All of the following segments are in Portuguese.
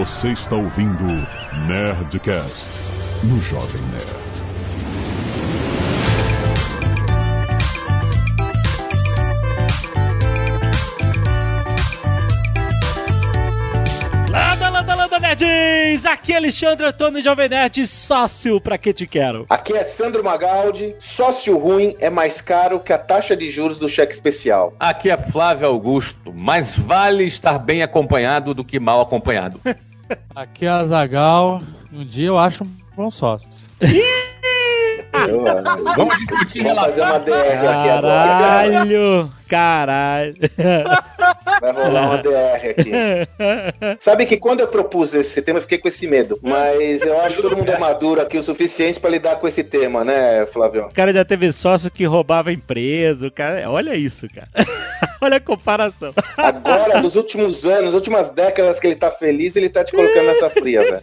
Você está ouvindo Nerdcast no Jovem Nerd. Nerds! Aqui é Alexandre Antônio Jovem Nerd, sócio pra que te quero. Aqui é Sandro Magaldi. Sócio ruim é mais caro que a taxa de juros do cheque especial. Aqui é Flávio Augusto. Mais vale estar bem acompanhado do que mal acompanhado. Aqui é a Zagal. Um dia eu acho um bom sócio. Eu, Vamos discutir Vamos fazer uma. DR aqui agora. Caralho! Caralho! Vai rolar uma DR aqui. Sabe que quando eu propus esse tema, eu fiquei com esse medo. Mas eu acho que todo mundo é maduro aqui o suficiente pra lidar com esse tema, né, Flávio? O cara já teve sócio que roubava empresa, cara... Olha isso, cara. Olha a comparação. Agora, nos últimos anos, nas últimas décadas que ele tá feliz, ele tá te colocando nessa fria, velho.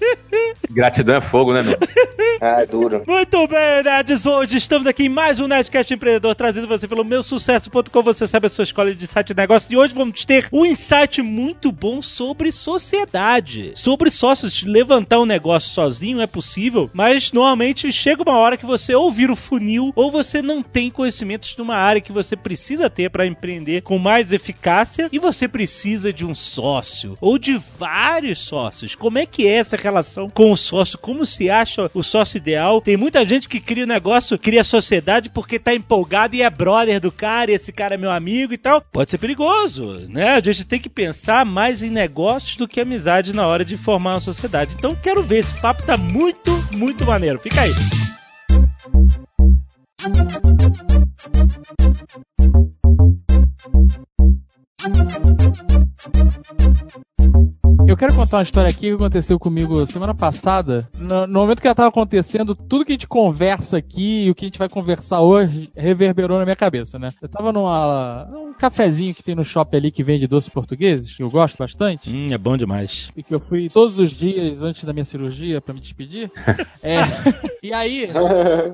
Gratidão é fogo, né, meu? Ah, é duro. Muito bem, Hoje estamos aqui em mais um Nerdcast Empreendedor, trazido você pelo meusucesso.com. Você sabe a sua escola de site de negócio. E hoje vamos ter um insight muito bom sobre sociedade. Sobre sócios. Levantar um negócio sozinho é possível, mas normalmente chega uma hora que você ou vira o funil, ou você não tem conhecimentos de uma área que você precisa ter para empreender com mais eficácia e você precisa de um sócio ou de vários sócios. Como é que é essa relação com o sócio? Como se acha o sócio ideal? Tem muita gente que cria negócio, cria sociedade porque tá empolgado e é brother do cara, e esse cara é meu amigo e tal. Pode ser perigoso, né? A gente tem que pensar mais em negócios do que amizade na hora de formar uma sociedade. Então quero ver, esse papo tá muito, muito maneiro. Fica aí. Contar uma história aqui que aconteceu comigo semana passada. No, no momento que ela tava acontecendo, tudo que a gente conversa aqui e o que a gente vai conversar hoje reverberou na minha cabeça, né? Eu tava numa, num cafezinho que tem no shopping ali que vende doces portugueses, que eu gosto bastante. Hum, é bom demais. E que eu fui todos os dias antes da minha cirurgia pra me despedir. É, e aí,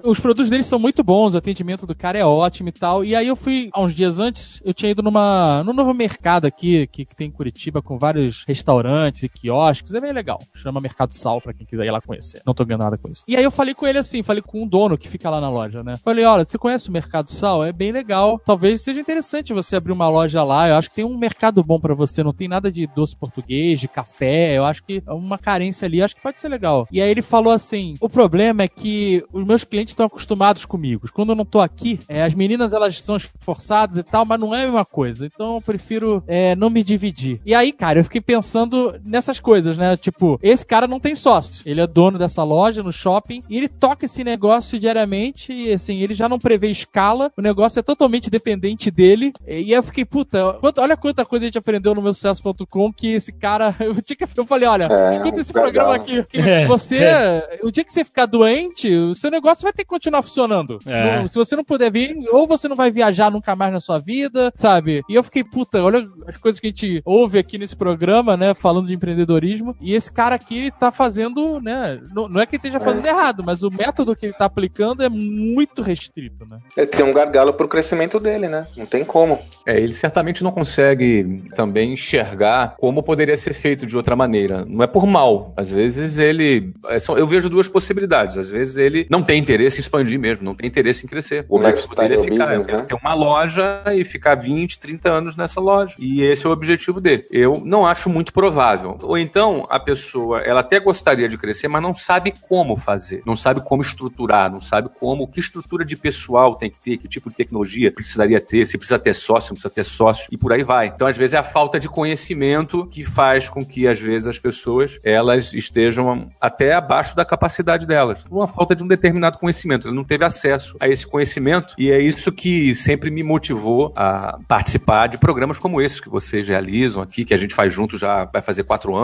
os produtos deles são muito bons, o atendimento do cara é ótimo e tal. E aí eu fui, há uns dias antes, eu tinha ido numa, num novo mercado aqui, que, que tem em Curitiba, com vários restaurantes e quiosques. É bem legal. Chama Mercado Sal, pra quem quiser ir lá conhecer. Não tô ganhando nada com isso. E aí eu falei com ele assim, falei com um dono que fica lá na loja, né? Falei, olha, você conhece o Mercado Sal? É bem legal. Talvez seja interessante você abrir uma loja lá. Eu acho que tem um mercado bom pra você. Não tem nada de doce português, de café. Eu acho que é uma carência ali. Acho que pode ser legal. E aí ele falou assim: o problema é que os meus clientes estão acostumados comigo. Quando eu não tô aqui, é, as meninas elas são esforçadas e tal, mas não é a mesma coisa. Então eu prefiro é, não me dividir. E aí, cara, eu fiquei pensando nessas coisas, né? Tipo, esse cara não tem sócio. Ele é dono dessa loja no shopping e ele toca esse negócio diariamente e assim, ele já não prevê escala. O negócio é totalmente dependente dele. E aí eu fiquei, puta, quanta- olha quanta coisa a gente aprendeu no meu sucesso.com que esse cara. Eu, tinha que, eu falei, olha, É, escuta esse legal. programa aqui. que É. Você, o dia que você ficar doente, o seu negócio vai ter que continuar funcionando. É. Não- se você não puder vir, ou você não vai viajar nunca mais na sua vida, sabe? E eu fiquei, puta, olha as coisas que a gente ouve aqui nesse programa, né? Falando de empreendedorismo. E esse cara aqui tá fazendo, né? Não, não é que ele esteja fazendo errado, mas o método que ele tá aplicando é muito restrito, né? Ele tem um gargalo pro crescimento dele, né? Não tem como. É, ele certamente não consegue também enxergar como poderia ser feito de outra maneira. Não é por mal. Às vezes ele. é só- Eu vejo duas possibilidades. Às vezes ele não tem interesse em expandir mesmo, não tem interesse em crescer. O objetivo dele é ficar, business, é né? ter uma loja e ficar 20, 30 anos nessa loja. E esse é o objetivo dele. Eu não acho muito provável. Ou então a pessoa, ela até gostaria de crescer, mas não sabe como fazer, não sabe como estruturar, não sabe como, que estrutura de pessoal tem que ter, que tipo de tecnologia precisaria ter, se precisa ter sócio, não precisa ter sócio e por aí vai. Então às vezes é a falta de conhecimento que faz com que às vezes as pessoas elas estejam até abaixo da capacidade delas, uma falta de um determinado conhecimento. Ele não teve acesso a esse conhecimento e é isso que sempre me motivou a participar de programas como esses que vocês realizam aqui, que a gente faz junto já vai fazer quatro anos,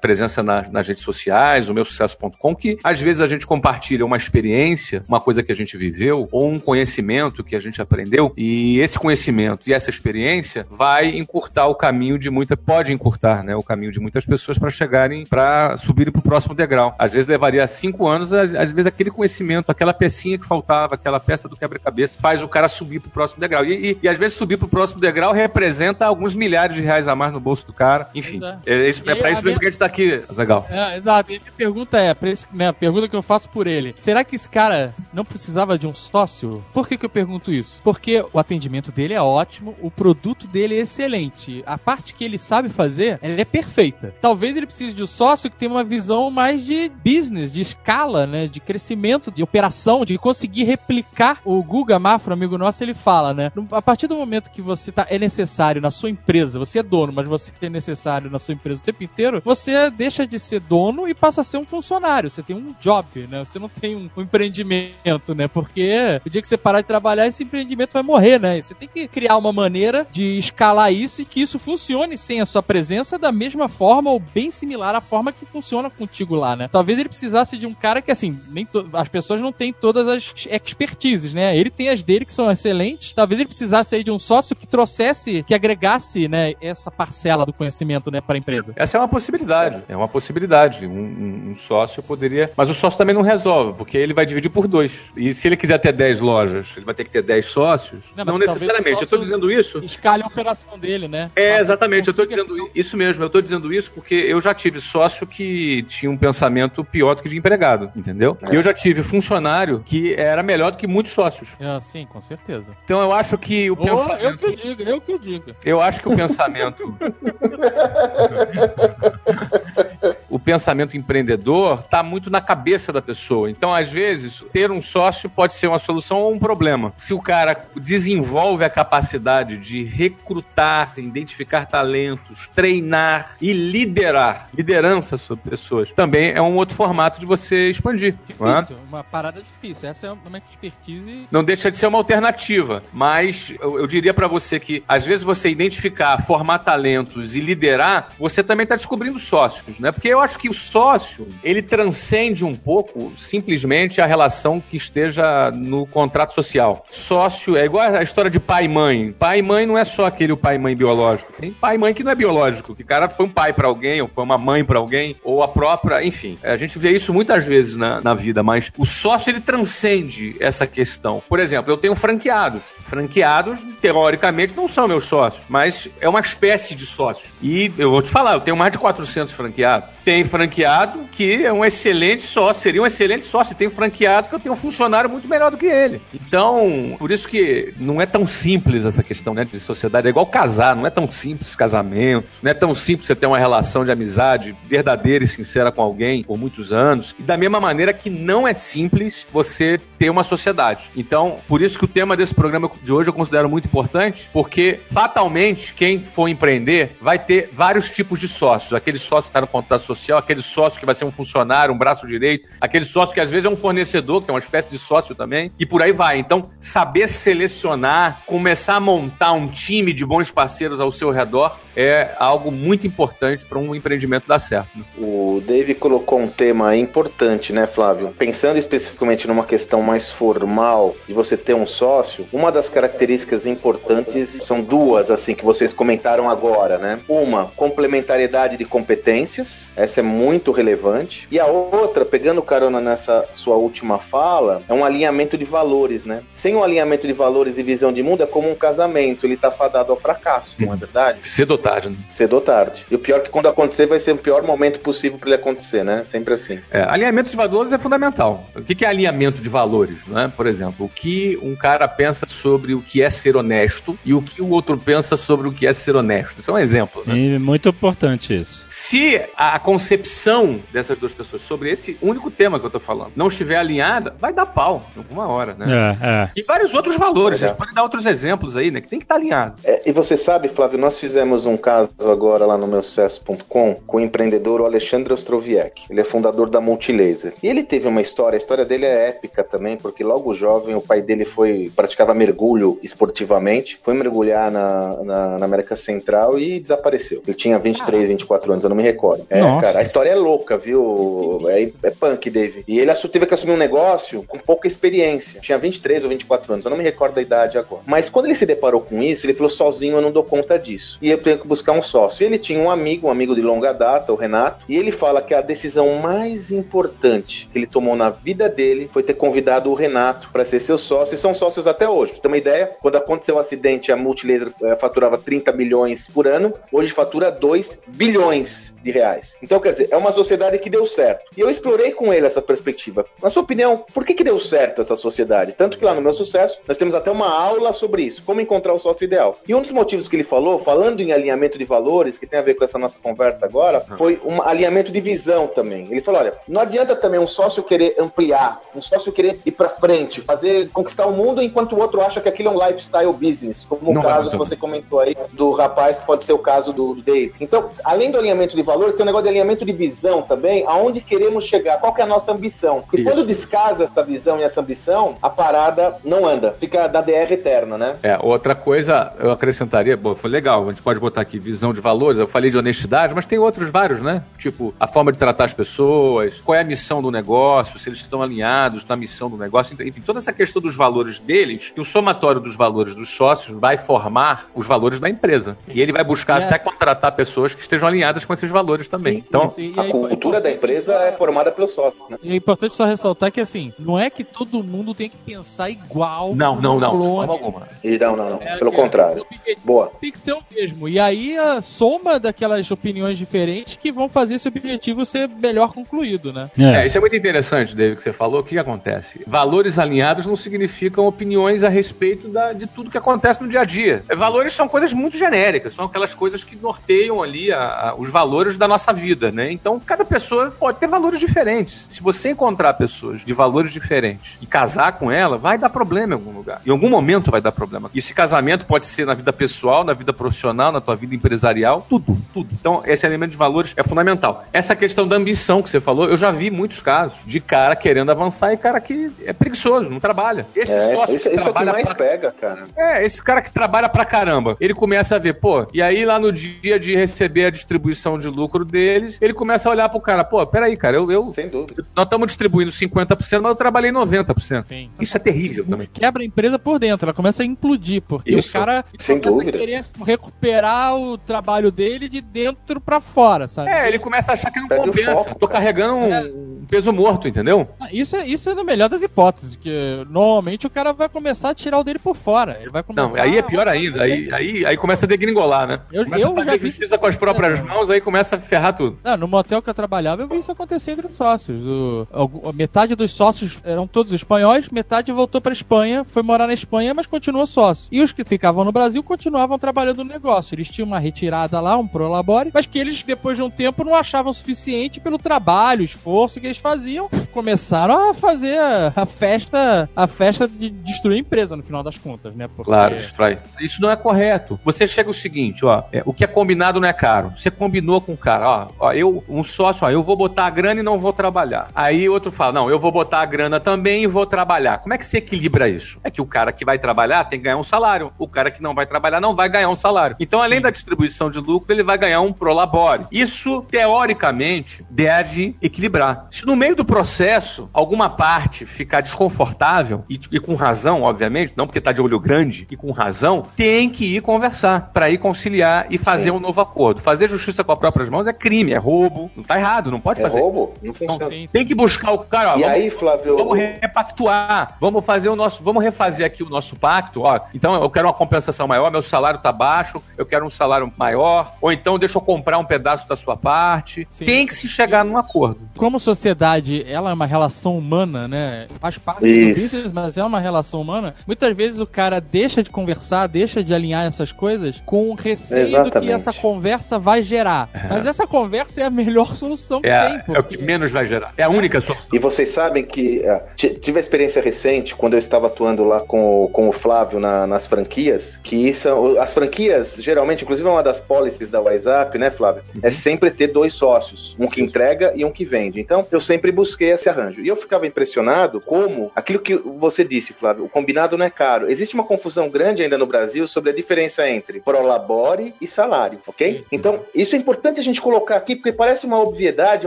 presença na- nas redes sociais, o meu sucesso.com, que às vezes a gente compartilha uma experiência, uma coisa que a gente viveu, ou um conhecimento que a gente aprendeu, e esse conhecimento e essa experiência vai encurtar o caminho de muita, pode encurtar, né, o caminho de muitas pessoas para chegarem, para subirem para o próximo degrau. Às vezes levaria cinco anos, às, às vezes aquele conhecimento, aquela pecinha que faltava, aquela peça do quebra-cabeça, faz o cara subir para o próximo degrau. E, e- e às vezes subir para o próximo degrau representa alguns milhares de reais a mais no bolso do cara. Enfim, é, esse isso, é pra isso mesmo que a gente tá aqui, legal. É, exato. E a minha pergunta é, pra esse, né, a pergunta que eu faço por ele, será que esse cara não precisava de um sócio? Por que, que eu pergunto isso? Porque o atendimento dele é ótimo, o produto dele é excelente, a parte que ele sabe fazer, ela é perfeita. Talvez ele precise de um sócio que tenha uma visão mais de business, de escala, né, de crescimento, de operação, de conseguir replicar. O Guga Mafra, amigo nosso, ele fala, né, a partir do momento que você tá, é necessário na sua empresa, você é dono, mas você é necessário na sua empresa o tempo inteiro, você deixa de ser dono e passa a ser um funcionário. Você tem um job, né? Você não tem um, um empreendimento, né? Porque o dia que você parar de trabalhar, esse empreendimento vai morrer, né? E você tem que criar uma maneira de escalar isso e que isso funcione sem a sua presença da mesma forma ou bem similar à forma que funciona contigo lá, né? Talvez ele precisasse de um cara que, assim, nem as pessoas não têm todas as expertises, né? Ele tem as dele que são excelentes. Talvez ele precisasse aí de um sócio que trouxesse, que agregasse, né, essa parcela do conhecimento, né, para a empresa. Essa é uma possibilidade. É uma possibilidade. Um, um, um, sócio poderia. Mas o sócio também não resolve, porque ele vai dividir por dois. E se ele quiser ter 10 lojas, ele vai ter que ter 10 sócios. Não, não necessariamente. Eu estou dizendo isso. Escalhe a operação dele, né? É, exatamente. Eu estou dizendo isso mesmo. Eu estou dizendo isso porque eu já tive sócio que tinha um pensamento pior do que de empregado, entendeu? É. E eu já tive funcionário que era melhor do que muitos sócios. É, sim, com certeza. Então eu acho que o oh, pensamento. Eu que digo, eu que digo. Eu acho que o pensamento. o pensamento empreendedor está muito na cabeça da pessoa. Então, às vezes, ter um sócio pode ser uma solução ou um problema. Se o cara desenvolve a capacidade de recrutar, identificar talentos, treinar e liderar, liderança sobre pessoas, também é um outro formato de você expandir. É? Difícil, é? uma parada difícil. Essa é uma expertise. Não deixa de ser uma alternativa, mas eu, eu diria para você que às vezes você identificar, formar talentos e liderar, você também está descobrindo sócios, né? Porque eu acho que o sócio, ele transcende um pouco simplesmente a relação que esteja no contrato social. Sócio é igual a história de pai e mãe. Pai e mãe não é só aquele pai e mãe biológico. Tem pai e mãe que não é biológico, que cara foi um pai para alguém, ou foi uma mãe para alguém, ou a própria, enfim. A gente vê isso muitas vezes na, na vida, mas o sócio ele transcende essa questão. Por exemplo, eu tenho franqueados. Franqueados, teoricamente, não são meus sócios, mas é uma espécie de sócio. E eu vou te falar, eu tenho mais de 400 franqueados. Tem franqueado que é um excelente sócio, seria um excelente sócio. Tem franqueado que eu tenho um funcionário muito melhor do que ele. Então, por isso que não é tão simples essa questão né, de sociedade. É igual casar, não é tão simples casamento, não é tão simples você ter uma relação de amizade verdadeira e sincera com alguém por muitos anos. E da mesma maneira que não é simples você ter uma sociedade. Então, por isso que o tema desse programa de hoje eu considero muito importante, porque fatalmente quem for empreender vai ter vários tipos de sócios. Aquele sócio que está no contrato social, aquele sócio que vai ser um funcionário, um braço direito, aquele sócio que às vezes é um fornecedor, que é uma espécie de sócio também, e por aí vai. Então, saber selecionar, começar a montar um time de bons parceiros ao seu redor é algo muito importante para um empreendimento dar certo. Né? O Dave colocou um tema importante, né, Flávio? Pensando especificamente numa questão mais formal de você ter um sócio, uma das características importantes são duas, assim, que vocês comentaram agora, né? Uma, complementariedade de competências, essa é muito relevante. E a outra, pegando carona nessa sua última fala, é um alinhamento de valores, né? Sem um alinhamento de valores e visão de mundo, é como um casamento, ele tá fadado ao fracasso, não é verdade? Cedo ou tarde, né? Cedo ou tarde. E o pior é que quando acontecer, vai ser o pior momento possível para ele acontecer, né? Sempre assim. É, alinhamento de valores é fundamental. O que é alinhamento de valores, né? Por exemplo, o que um cara pensa sobre o que é ser honesto e o que o outro pensa sobre o que é ser honesto. Isso é um exemplo, né? E muito importante isso. Se a concepção dessas duas pessoas sobre esse único tema que eu tô falando não estiver alinhada, vai dar pau alguma hora, né? É, é. E vários outros valores. A gente pode dar outros exemplos aí, né? Que tem que estar tá alinhado. É, e você sabe, Flávio, nós fizemos um caso agora lá no meu sucesso.com com o empreendedor Alexandre Ostroviec. Ele é fundador da Multilaser. E ele teve uma história, a história dele é épica também, porque logo jovem o pai dele foi praticava mergulho esportivamente, foi mergulhar na, na, na América Central e desapareceu. Ele tinha 23, 24 anos, eu não me recordo. É, Nossa. cara, a história é louca, viu? É, é punk, Dave. E ele teve que assumir um negócio com pouca experiência. Tinha 23 ou 24 anos, eu não me recordo da idade agora. Mas quando ele se deparou com isso, ele falou: sozinho eu não dou conta disso. E eu tenho que buscar um sócio. E ele tinha um amigo, um amigo de longa data, o Renato, e ele fala que a decisão mais importante que ele tomou na vida dele foi ter convidado o Renato para ser seu sócio, e são sócios até hoje. Pra você ter uma ideia, quando aconteceu o um acidente, a Multilaser eh, faturava 30 milhões por ano, hoje fatura 2 bilhões de de reais. Então, quer dizer, é uma sociedade que deu certo. E eu explorei com ele essa perspectiva. Na sua opinião, por que, que deu certo essa sociedade? Tanto que lá no meu sucesso, nós temos até uma aula sobre isso, como encontrar o sócio ideal. E um dos motivos que ele falou, falando em alinhamento de valores, que tem a ver com essa nossa conversa agora, foi um alinhamento de visão também. Ele falou: olha, não adianta também um sócio querer ampliar, um sócio querer ir para frente, fazer conquistar o mundo enquanto o outro acha que aquilo é um lifestyle business, como Não o vai caso que você comentou aí do rapaz, que pode ser o caso do Dave. Então, além do alinhamento de valores, tem um negócio de alinhamento de visão também, aonde queremos chegar, qual que é a nossa ambição. E Isso. quando descasa essa visão e essa ambição, a parada não anda, fica da DR eterna, né? É, outra coisa eu acrescentaria, bom, foi legal, a gente pode botar aqui visão de valores, eu falei de honestidade, mas tem outros vários, né? Tipo, a forma de tratar as pessoas, qual é a missão do negócio, se eles estão alinhados na missão do negócio, enfim, toda essa questão dos valores deles, e o somatório dos valores dos sócios vai formar os valores da empresa. E ele vai buscar E até contratar pessoas que estejam alinhadas com esses valores também. Então, Isso, e A aí, cultura da empresa é formada pelos sócios, né? E é importante só ressaltar que, assim, não é que todo mundo tem que pensar igual. não, não, não, de clone. forma alguma. E não, não, não. É, Pelo que contrário. objetivo Boa. Tem que ser o mesmo. E aí a soma daquelas opiniões diferentes que vão fazer esse objetivo ser melhor concluído, né? É, isso é muito interessante, David, que você falou. O que, acontece? Valores alinhados não significam opiniões a respeito da- de tudo que acontece no dia a dia. É, Valores são coisas muito genéricas, são aquelas coisas que norteiam ali a- a- os valores da nossa vida, né? Então, cada pessoa pode ter valores diferentes. Se você encontrar pessoas de valores diferentes e casar com ela, vai dar problema em algum lugar. Em algum momento vai dar problema. E esse casamento pode ser na vida pessoal, na vida profissional, na tua vida empresarial, tudo, tudo. Então, esse elemento de valores é fundamental. Essa questão da ambição que você falou, eu já vi muitos casos de cara querendo avançar e cara que é preguiçoso, não trabalha. Esse É, sócio isso, que isso é o que trabalha mais pra pega, cara. é, esse cara que trabalha pra caramba, ele começa a ver, pô, e aí lá no dia de receber a distribuição de lucro deles, ele começa a olhar pro cara, pô, peraí, cara, eu, eu Sem dúvida. nós estamos distribuindo 50%, mas eu trabalhei 90%. Sim. Isso é terrível também. Quebra a empresa por dentro, ela começa a implodir, porque Isso, o cara sem começa dúvidas. a querer recuperar o trabalho dele de dentro pra fora, sabe? É, ele começa a achar que não Perde compensa. foco, Tô cara. carregando um, É. peso morto, entendeu? Isso é, isso é na melhor das hipóteses, que normalmente o cara vai começar a tirar o dele por fora. Ele vai começar Não, aí é pior ainda. Aí, aí, aí começa a degringolar, né? Eu- começa eu já vi- justiça com as próprias mãos, aí começa a ferrar tudo. Não, no motel que eu trabalhava, eu vi isso acontecer entre os sócios. O, metade dos sócios eram todos espanhóis, metade voltou pra Espanha, foi morar na Espanha, mas continua sócio. E os que ficavam no Brasil continuavam trabalhando no negócio. Eles tinham uma retirada lá, um prolabore, mas que eles, depois de um tempo, não achavam suficiente pelo trabalho, esforço que eles faziam. Começaram a fazer a, a festa, a festa de destruir a empresa, no final das contas, né? Porque- Claro, destrói. Isso não é correto. Você chega o seguinte, ó, é, o que é combinado não é caro. Você combinou com o cara, ó, ó, eu, um sócio, ó, eu vou botar a grana e não vou trabalhar. Aí outro fala, não, eu vou botar a grana também e vou trabalhar. Como é que você equilibra isso? É que o cara que vai trabalhar tem que ganhar um salário. O cara que não vai trabalhar não vai ganhar um salário. Então, além da distribuição de lucro, ele vai ganhar um prolabore. Isso, teoricamente, deve equilibrar. Se no meio do processo alguma parte ficar desconfortável, e, e com razão, obviamente, não porque tá de olho grande, e com razão, tem que ir conversar para ir conciliar e fazer Sim. um novo acordo. Fazer justiça com as próprias mãos é crime, é roubo, não tá errado, não pode É fazer. roubo? Não sim. Tem que buscar o cara, ó, E vamos- aí, Flávio, Vamos repactuar, vamos fazer o nosso, vamos refazer aqui o nosso pacto, ó. Então eu quero uma compensação maior, meu salário tá baixo, eu quero um salário maior, ou então deixa eu comprar um pedaço da sua parte. Sim. Tem que se chegar num acordo. como sociedade ela é uma relação humana, né? Faz parte do Isso. business, mas é uma relação humana. Muitas vezes o cara deixa de conversar, deixa de alinhar essas coisas com o receio do que Exatamente. essa conversa vai gerar. Mas essa conversa é a melhor solução que É, tem, é o porque que menos vai gerar. É a única solução. E vocês sabem que ah, ti- tive a experiência recente quando eu estava atuando lá com, o- com o Flávio na- nas franquias, que são as franquias, geralmente, inclusive é uma das policies da WhatsApp, né, Flávio? É sempre ter dois sócios, um que entrega e um que vende. Então, eu sempre busquei esse arranjo. E eu ficava impressionado como aquilo que você disse, Flávio, o combinado não é caro. Existe uma confusão grande ainda no Brasil sobre a diferença entre prolabore e salário, ok? Sim. Então, isso é importante a gente colocar aqui, porque parece uma obviedade,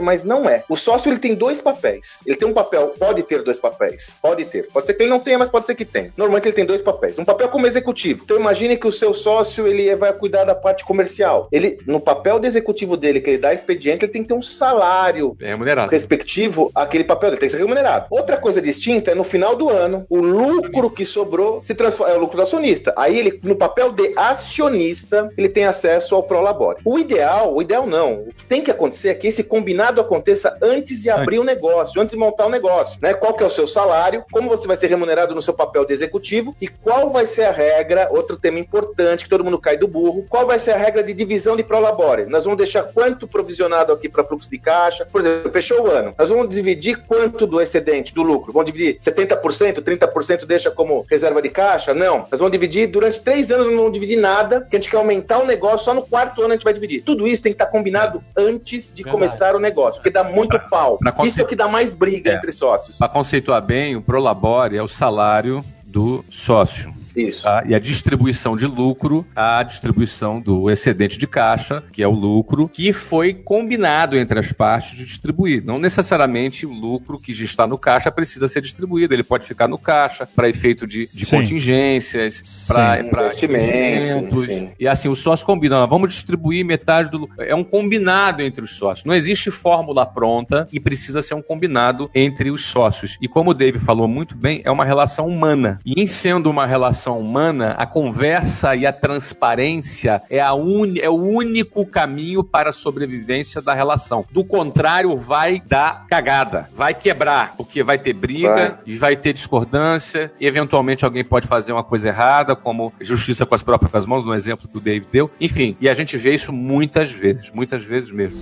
mas não é. O sócio ele tem dois papéis. Ele tem um papel, pode ter dois papéis. Pode ter. Pode ser que ele não tenha, mas pode ser que tenha. Normalmente ele tem dois papéis. Um papel como executivo. Então imagine que o seu sócio ele vai cuidar da parte comercial. Ele, no papel de executivo dele, que ele dá expediente, ele tem que ter um salário É remunerado. respectivo àquele papel, ele tem que ser remunerado. Outra coisa distinta é no final do ano, o lucro que sobrou se transforma, é o lucro do acionista. Aí ele, no papel de acionista, ele tem acesso ao Prolabore. O ideal, o ideal não. O que tem que acontecer é que esse combinado aconteça antes de abrir o negócio, antes de montar o negócio. Né? Qual que é o seu salário, como você vai ser remunerado no seu papel de executivo e qual vai ser a regra, outro tema importante que todo mundo cai do burro, qual vai ser a regra de divisão de prolabore? Nós vamos deixar quanto provisionado aqui para fluxo de caixa? Por exemplo, fechou o ano. Nós vamos dividir quanto do excedente, do lucro? Vamos dividir 70%, 30% deixa como reserva de caixa? Não. Nós vamos dividir durante três anos, não vamos dividir nada, que a gente quer aumentar o negócio, só no quarto ano a gente vai dividir. Tudo isso tem que estar combinado antes de Verdade. começar o negócio, porque dá muito pau. pra conce- Isso é o que dá mais briga É. entre sócios. Para conceituar bem, o Prolabore é o salário do sócio. Isso. tá? E a distribuição de lucro, a distribuição do excedente de caixa, que é o lucro, que foi combinado entre as partes de distribuir. Não necessariamente o lucro que já está no caixa precisa ser distribuído. Ele pode ficar no caixa para efeito de, de Sim. contingências, para Sim. Investimento, enfim. E assim, os sócios combinam, "Ah, vamos distribuir metade do lucro. É um combinado entre os sócios. Não existe fórmula pronta e precisa ser um combinado entre os sócios. E como o Dave falou muito bem, é uma relação humana. E em sendo uma relação humana, a conversa e a transparência é, a uni- é o único caminho para a sobrevivência da relação. Do contrário, vai dar cagada, vai quebrar, porque vai ter briga, Vai. e vai ter discordância, e eventualmente alguém pode fazer uma coisa errada, como justiça com as próprias mãos, no exemplo que o David deu. Enfim, e a gente vê isso muitas vezes, muitas vezes mesmo.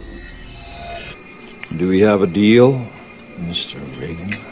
Do we have a deal, Mr. Reagan?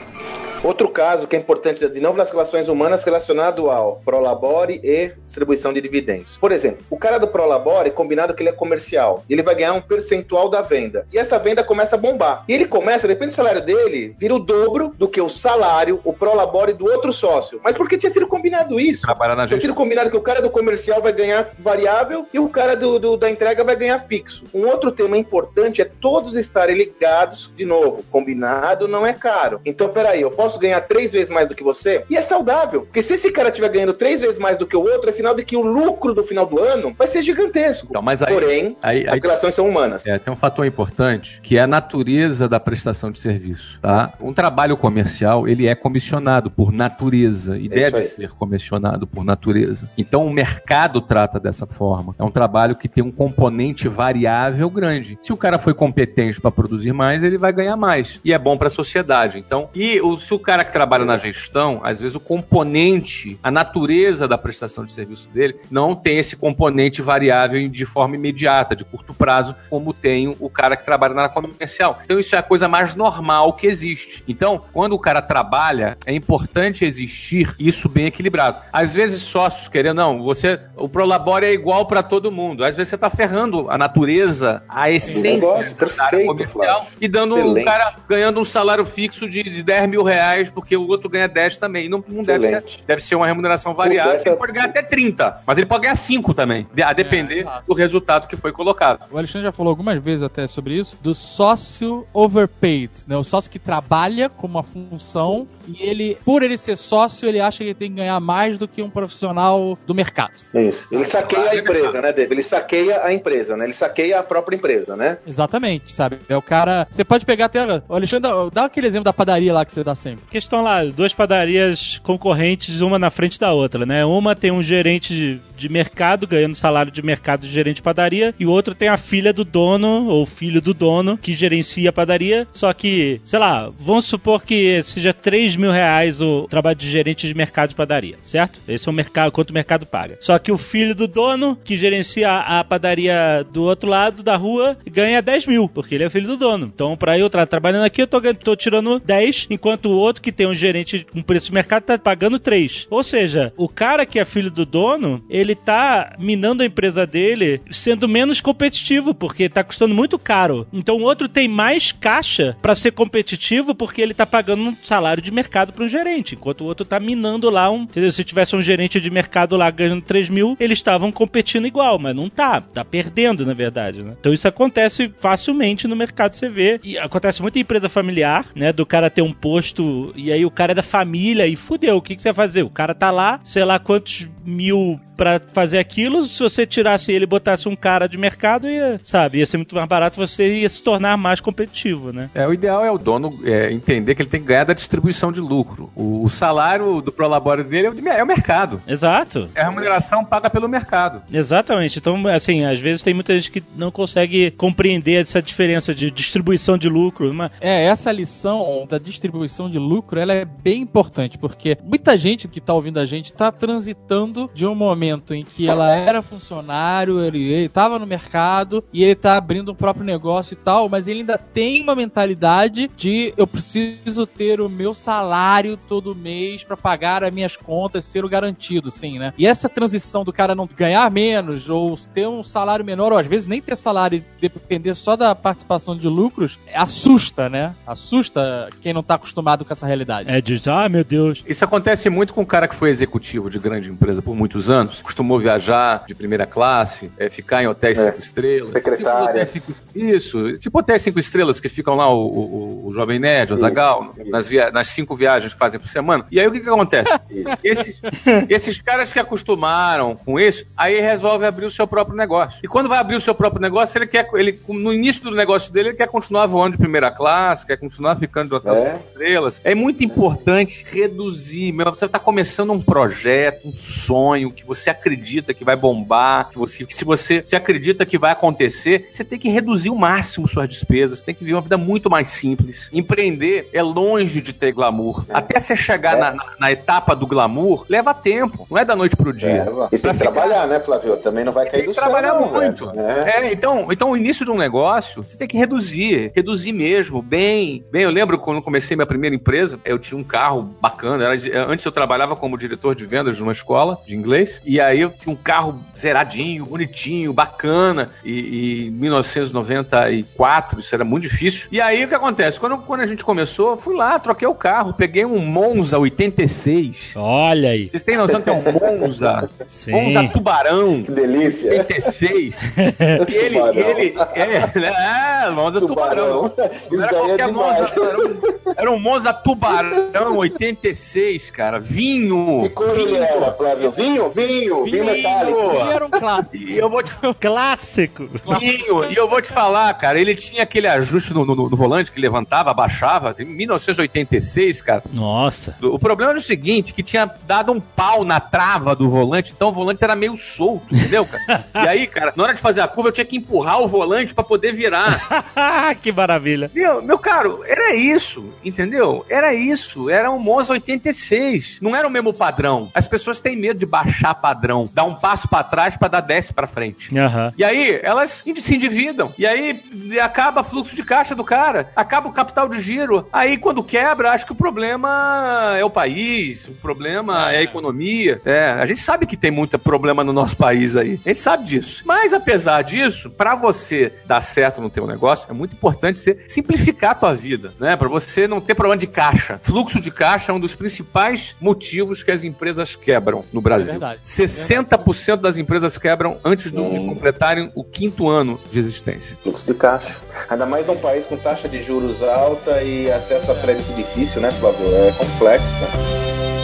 Outro caso que é importante, de novo nas relações humanas, relacionado ao prolabore e distribuição de dividendos. Por exemplo, o cara do prolabore, combinado que ele é comercial, ele vai ganhar um percentual da venda. E essa venda começa a bombar. E ele começa, depende do salário dele, vira o dobro do que o salário, o prolabore do outro sócio. Mas por que tinha sido combinado isso? Trabalhar na Tinha sido combinado que o cara do comercial vai ganhar variável e o cara do, do- da entrega vai ganhar fixo. Um outro tema importante é todos estarem ligados, de novo, combinado não é caro. Então, peraí, eu posso ganhar três vezes mais do que você? E é saudável, porque se esse cara estiver ganhando três vezes mais do que o outro, é sinal de que o lucro do final do ano vai ser gigantesco. Então, mas aí, Porém, aí, as aí relações são humanas. É, tem um fator importante que é a natureza da prestação de serviço, tá? Um trabalho comercial, ele é comissionado por natureza e É deve ser comissionado por natureza. Então o mercado trata dessa forma. É um trabalho que tem um componente variável grande. Se o cara foi competente para produzir mais, ele vai ganhar mais e é bom para a sociedade. Então, e o, se o cara que trabalha na gestão, às vezes o componente, a natureza da prestação de serviço dele não tem esse componente variável de forma imediata, de curto prazo, como tem o cara que trabalha na área comercial. Então isso é a coisa mais normal que existe. Então, quando o cara trabalha, é importante existir isso bem equilibrado. Às vezes sócios querendo, não, você, o Prolabore é igual para todo mundo. Às vezes você está ferrando a natureza, a essência negócio, da área comercial Flávio. e dando o Excelente. cara ganhando um salário fixo de, de 10 mil reais, porque o outro ganha 10 também. Não, não deve, ser, deve ser uma remuneração variável. essa- Ele pode ganhar até 30, mas ele pode ganhar 5 também, a depender exato. do resultado que foi colocado. O Alexandre já falou algumas vezes até sobre isso, do sócio overpaid, né? O sócio que trabalha com uma função e ele, por ele ser sócio, ele acha que ele tem que ganhar mais do que um profissional do mercado. Isso. Ele saqueia a empresa, né, David? Ele saqueia a empresa, né? Ele saqueia a própria empresa, né? Exatamente, sabe? É o cara. Você pode pegar até. O Alexandre, dá aquele exemplo da padaria lá que você dá sempre. Porque estão lá duas padarias concorrentes, uma na frente da outra, né? Uma tem um gerente de, mercado, ganhando salário de mercado de gerente de padaria, e o outro tem a filha do dono, ou filho do dono, que gerencia a padaria. Só que, sei lá, vamos supor que seja 3 mil reais o trabalho de gerente de mercado de padaria, certo? Esse é o mercado, quanto o mercado paga. Só que o filho do dono, que gerencia a padaria do outro lado da rua, ganha 10 mil, porque ele é filho do dono. Então, pra eu estar trabalhando aqui, eu tô, tô tirando 10, enquanto o outro que tem um gerente com preço de mercado tá pagando 3. Ou seja, o cara que é filho do dono, ele tá minando a empresa dele, sendo menos competitivo, porque tá custando muito caro. Então, o outro tem mais caixa pra ser competitivo, porque ele tá pagando um salário de mercado para um gerente, enquanto o outro tá minando lá um. Entendeu? Se tivesse um gerente de mercado lá ganhando 3 mil, eles estavam competindo igual, mas não tá. Tá perdendo, na verdade, né? Então isso acontece facilmente no mercado, você vê. E acontece muito em empresa familiar, né? Do cara ter um posto e aí o cara é da família e fudeu. O que, que você vai fazer? O cara tá lá, sei lá quantos mil pra pra fazer aquilo. Se você tirasse ele e botasse um cara de mercado, ia, sabe, ia ser muito mais barato, você ia se tornar mais competitivo, né? É, o ideal é o dono é, entender que ele tem que ganhar da distribuição de lucro. O, o salário do prolabore dele é o, de- é o mercado. Exato. É a remuneração paga pelo mercado. Exatamente. Então, assim, às vezes tem muita gente que não consegue compreender essa diferença de distribuição de lucro. Mas, É, essa lição da distribuição de lucro, ela é bem importante, porque muita gente que tá ouvindo a gente tá transitando de um momento em que ela era funcionário, ele, ele tava no mercado e ele tá abrindo um próprio negócio e tal, mas ele ainda tem uma mentalidade de eu preciso ter o meu salário todo mês pra pagar as minhas contas, ser o garantido, sim, né? E essa transição do cara não ganhar menos ou ter um salário menor, ou às vezes nem ter salário e depender só da participação de lucros, assusta, né? Assusta quem não tá acostumado com essa realidade. é de, ah, meu Deus. Isso acontece muito com um cara que foi executivo de grande empresa por muitos anos, costumou viajar de primeira classe, é, ficar em hotéis É. cinco estrelas. Secretárias. Tipo hotéis cinco- isso, tipo hotéis cinco estrelas que ficam lá o, o, o Jovem Nerd, o Zagal, nas, nas cinco viagens que fazem por semana. E aí o que, que acontece? Esses, esses caras que acostumaram com isso, aí resolve abrir o seu próprio negócio. E quando vai abrir o seu próprio negócio, ele quer, ele, no início do negócio dele, ele quer continuar voando de primeira classe, quer continuar ficando de hotel É. cinco estrelas. É muito importante reduzir. Meu, você está começando um projeto, um sonho que você acredita que vai bombar, que você, que se você se acredita que vai acontecer, você tem que reduzir o máximo suas despesas, você tem que viver uma vida muito mais simples. Empreender é longe de ter glamour. Até você chegar É. na, na- na etapa do glamour, leva tempo. Não é da noite pro dia. É, e você tem que trabalhar, né, Flávio? Também não vai cair tem do que trabalhar céu, não, muito. velho. É. É, então, então o início de um negócio, você tem que reduzir, reduzir mesmo, bem. Bem, eu lembro quando comecei minha primeira empresa, eu tinha um carro bacana, era- antes eu trabalhava como diretor de vendas de uma escola de inglês, e aí eu tinha um carro zeradinho, bonitinho, bacana, e, e em 1994, isso era muito difícil. E aí o que acontece? Quando, quando a gente começou, eu fui lá, troquei o carro, peguei um Monza 86. Olha aí. Vocês têm noção que é um Monza? Sim. Monza Tubarão. Que delícia. 86. e ele, e Tubarão. ele, é, né? é, Monza Tubarão. Tubarão. Isso era é qualquer demais. Monza, era um, era um Monza Tubarão 86, cara. Vinho. Que cor ele era, Flávio? Vinho? Vinho, vinho, metálico. E era um clássico. E eu vou te Clássico. vinho, e eu vou te falar, cara, ele tinha aquele ajuste no, no- no volante que levantava, abaixava, assim, em 1986, cara. Nossa. O problema era o seguinte, que tinha dado um pau na trava do volante, então o volante era meio solto, entendeu, cara? E aí, cara, na hora de fazer a curva, eu tinha que empurrar o volante pra poder virar. que maravilha. Meu, meu caro, era isso, entendeu? Era isso, era um Monza 86. Não era o mesmo padrão. As pessoas têm medo de baixar padrão, dar um passo pra trás pra dar 10 pra frente. Aham. E aí, elas se endividam. E aí, acaba fluxo de caixa do cara. Acaba o capital de giro. Aí, quando quebra, acho que o problema é o país. O problema é a economia. É, a gente sabe que tem muito problema no nosso país aí. A gente sabe disso. Mas, apesar disso, pra você dar certo no teu negócio, é muito importante você simplificar a tua vida, né? Pra você não ter problema de caixa. Fluxo de caixa é um dos principais motivos que as empresas quebram no Brasil. verdade. 60% das empresas quebram antes de completarem o quinto ano de existência. Fluxo de caixa. Ainda mais num país com taxa de juros alta e acesso a crédito difícil, né, Flávio? É complexo, cara.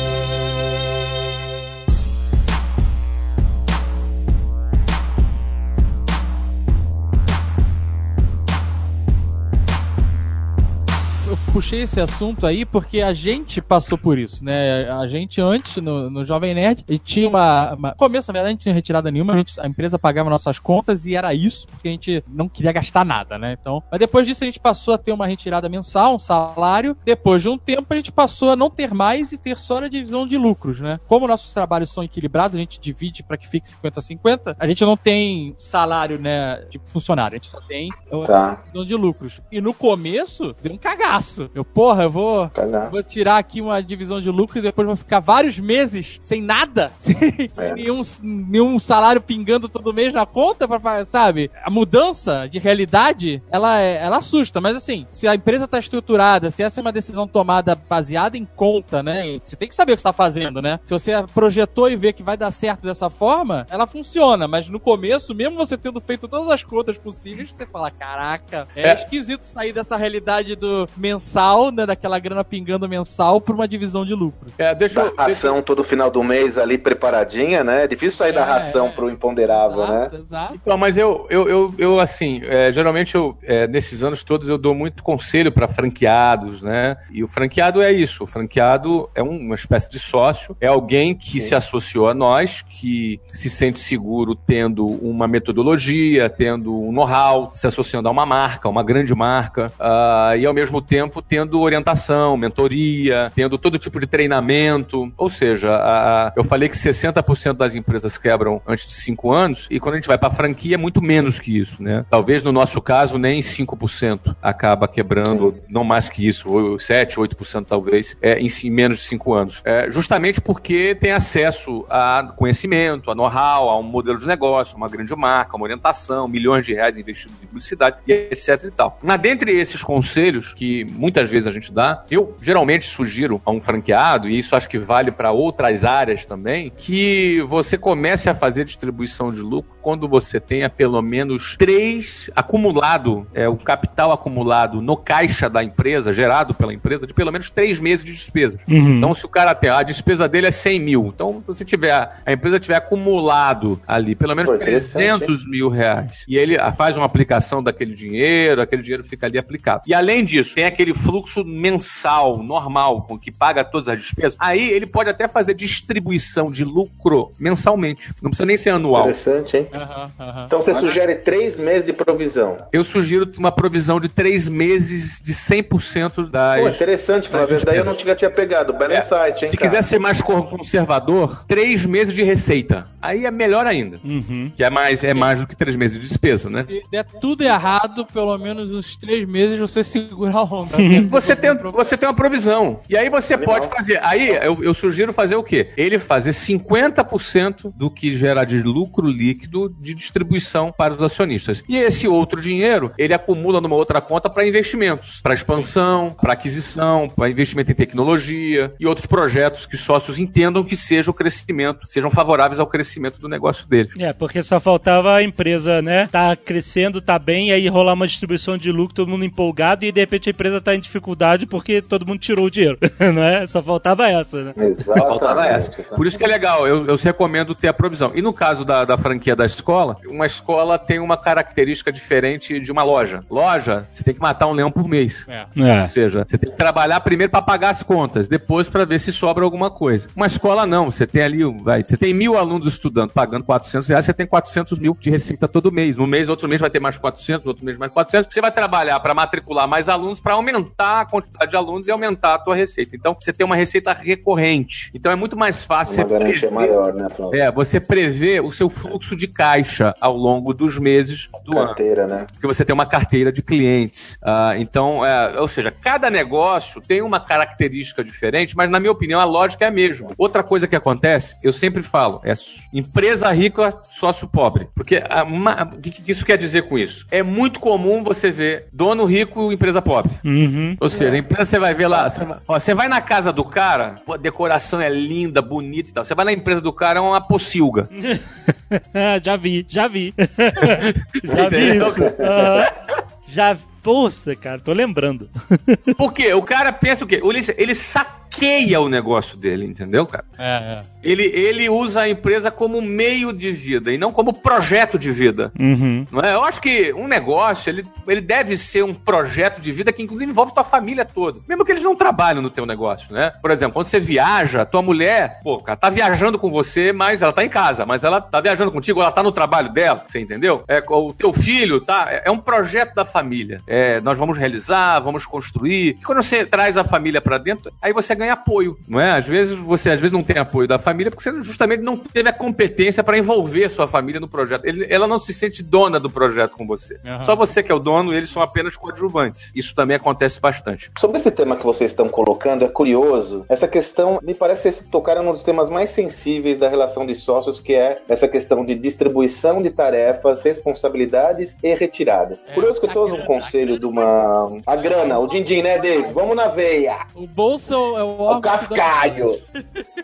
Puxei esse assunto aí porque a gente passou por isso, né? A gente antes, no, no Jovem Nerd, e tinha uma, uma- Começo, na verdade, a gente não tinha retirada nenhuma, a, gente- a empresa pagava nossas contas e era isso, porque a gente não queria gastar nada, né? Então, mas depois disso a gente passou a ter uma retirada mensal, um salário. Depois de um tempo a gente passou a não ter mais e ter só a divisão de lucros, né? Como nossos trabalhos são equilibrados, a gente divide para que fique 50-50, a gente não tem salário, né, de funcionário, a gente só tem Tá, divisão de lucros. E no começo, deu um cagaço. Eu, porra, eu vou, vou tirar aqui uma divisão de lucro e depois vou ficar vários meses sem nada, sem, sem É. nenhum, nenhum salário pingando todo mês na conta, pra, sabe? A mudança de realidade, ela, é- ela assusta. Mas assim, se a empresa tá estruturada, se essa é uma decisão tomada baseada em conta, né? Você tem que saber o que você tá fazendo, né? Se você projetou e vê que vai dar certo dessa forma, ela funciona. Mas no começo, mesmo você tendo feito todas as contas possíveis, você fala, caraca, é, É. esquisito sair dessa realidade do mensal mensal, né? Daquela grana pingando mensal pra uma divisão de lucro. É, deixa Da eu. deixa ração todo final do mês ali preparadinha, né? É difícil sair da É, ração é. pro imponderável, né? Exato, exato. Então, mas eu, eu, eu, eu assim, é, geralmente eu, é, nesses anos todos eu dou muito conselho para franqueados, né? E o franqueado é isso. O franqueado é um- uma espécie de sócio, é alguém que se associou a nós, que se sente seguro tendo uma metodologia, tendo um know-how, se associando a uma marca, uma grande marca, ah, e ao mesmo tempo tendo orientação, mentoria, tendo todo tipo de treinamento. Ou seja, a- eu falei que 60% das empresas quebram antes de 5 anos, e quando a gente vai para franquia é muito menos que isso, né? Talvez no nosso caso nem 5% acaba quebrando, não mais que isso, ou 7, 8% talvez, é, em si- menos de 5 anos. É, justamente porque tem acesso a conhecimento, a know-how, a um modelo de negócio, uma grande marca, uma orientação, milhões de reais investidos em publicidade, e etc e tal. Na dentre esses conselhos que muitas vezes a gente dá, eu geralmente sugiro a um franqueado, e isso acho que vale para outras áreas também, que você comece a fazer distribuição de lucro quando você tenha pelo menos três acumulado, é, o capital acumulado no caixa da empresa, gerado pela empresa, de pelo menos três meses de despesa. Uhum. Então, se o cara tem, a despesa dele é 100 mil, então se você tiver, a empresa tiver acumulado ali pelo menos Pô, interessante, 300 mil reais, e ele faz uma aplicação daquele dinheiro, aquele dinheiro fica ali aplicado. E além disso, tem aquele fluxo mensal, normal, com que paga todas as despesas, aí ele pode até fazer distribuição de lucro mensalmente. Não precisa nem ser anual. Interessante, hein? Aham, aham. Então você sugere três meses de provisão. Eu sugiro uma provisão de três meses de 100% das. Pô, interessante, Flávio. Daí eu não tinha, tinha pegado. Belo É, insight, hein, Se cara? quiser ser mais conservador, três meses de receita. Aí é melhor ainda. Uhum. Que é mais, é mais do que três meses de despesa, né? Se der tudo errado, pelo menos uns três meses você segura a onda. Você tem, você tem uma provisão. E aí você Animal. pode fazer. Aí eu, eu sugiro fazer o quê? Ele fazer 50% do que gera de lucro líquido de distribuição para os acionistas. E esse outro dinheiro, ele acumula numa outra conta para investimentos, para expansão, para aquisição, para investimento em tecnologia e outros projetos que os sócios entendam que seja o crescimento, sejam favoráveis ao crescimento do negócio dele. É, porque só faltava a empresa, né? Tá crescendo, tá bem, e aí rolar uma distribuição de lucro, todo mundo empolgado, e de repente a empresa tá em dificuldade porque todo mundo tirou o dinheiro, não é? Só faltava essa, né? Exatamente. Faltava essa. Por isso que é legal, eu, eu recomendo ter a provisão. E no caso da, da franquia da escola, uma escola tem uma característica diferente de uma loja. Loja, você tem que matar um leão por mês. É. É. Ou seja, você tem que trabalhar primeiro para pagar as contas, depois para ver se sobra alguma coisa. Uma escola não, você tem ali, vai, você tem mil alunos estudando, pagando 400 reais, você tem 400 mil de receita todo mês. No mês, outro mês vai ter mais 400, no outro mês mais 400. Você vai trabalhar para matricular mais alunos, para aumentar a quantidade de alunos e aumentar a tua receita. Então, você tem uma receita recorrente. Então, é muito mais fácil Uma garantia prever- maior, né, Flávio? é, você prevê o seu fluxo de caixa ao longo dos meses do ano Carteira, né? porque você tem uma carteira de clientes. Ah, então, é, ou seja, cada negócio tem uma característica diferente, mas na minha opinião a lógica é a mesma. Outra coisa que acontece, eu sempre falo, é empresa rica, sócio pobre. Porque a ma- o que, que isso quer dizer com isso? É muito comum você ver dono rico e empresa pobre. Uhum. Ou seja, a empresa você vai ver lá, você vai, ó, você vai na casa do cara, pô, a decoração é linda, bonita e tal. Você vai na empresa do cara, é uma pocilga. já vi, já vi. já vi isso. Aham. Já. Poxa, cara, tô lembrando. Por quê? O cara pensa o quê? Ele, ele saqueia o negócio dele, entendeu, cara? É, é. Ele, ele usa a empresa como meio de vida e não como projeto de vida. Uhum. Não é? Eu acho que um negócio, ele, ele deve ser um projeto de vida que inclusive envolve tua família toda. Mesmo que eles não trabalham no teu negócio, né? Por exemplo, quando você viaja, tua mulher, pô, cara, tá viajando com você, mas ela tá em casa, mas ela tá viajando contigo, ela tá no trabalho dela, você entendeu? É, o teu filho, tá? É, é um projeto da família. É, nós vamos realizar, vamos construir. E quando você traz a família pra dentro, aí você ganha apoio, não é? Às vezes você às vezes não tem apoio da família porque você justamente não teve a competência para envolver sua família no projeto. Ele- ela não se sente dona do projeto com você. Aham. Só você que é o dono, eles são apenas coadjuvantes. Isso também acontece bastante. Sobre esse tema que vocês estão colocando, é curioso. Essa questão, me parece que vocês tocaram num dos temas mais sensíveis da relação de sócios, que é essa questão de distribuição de tarefas, responsabilidades e retiradas. É, curioso que eu tô grana, conselho de uma. A grana, o din-din, né, Dave? Vamos na veia! O bolso é o órgão. O cascalho.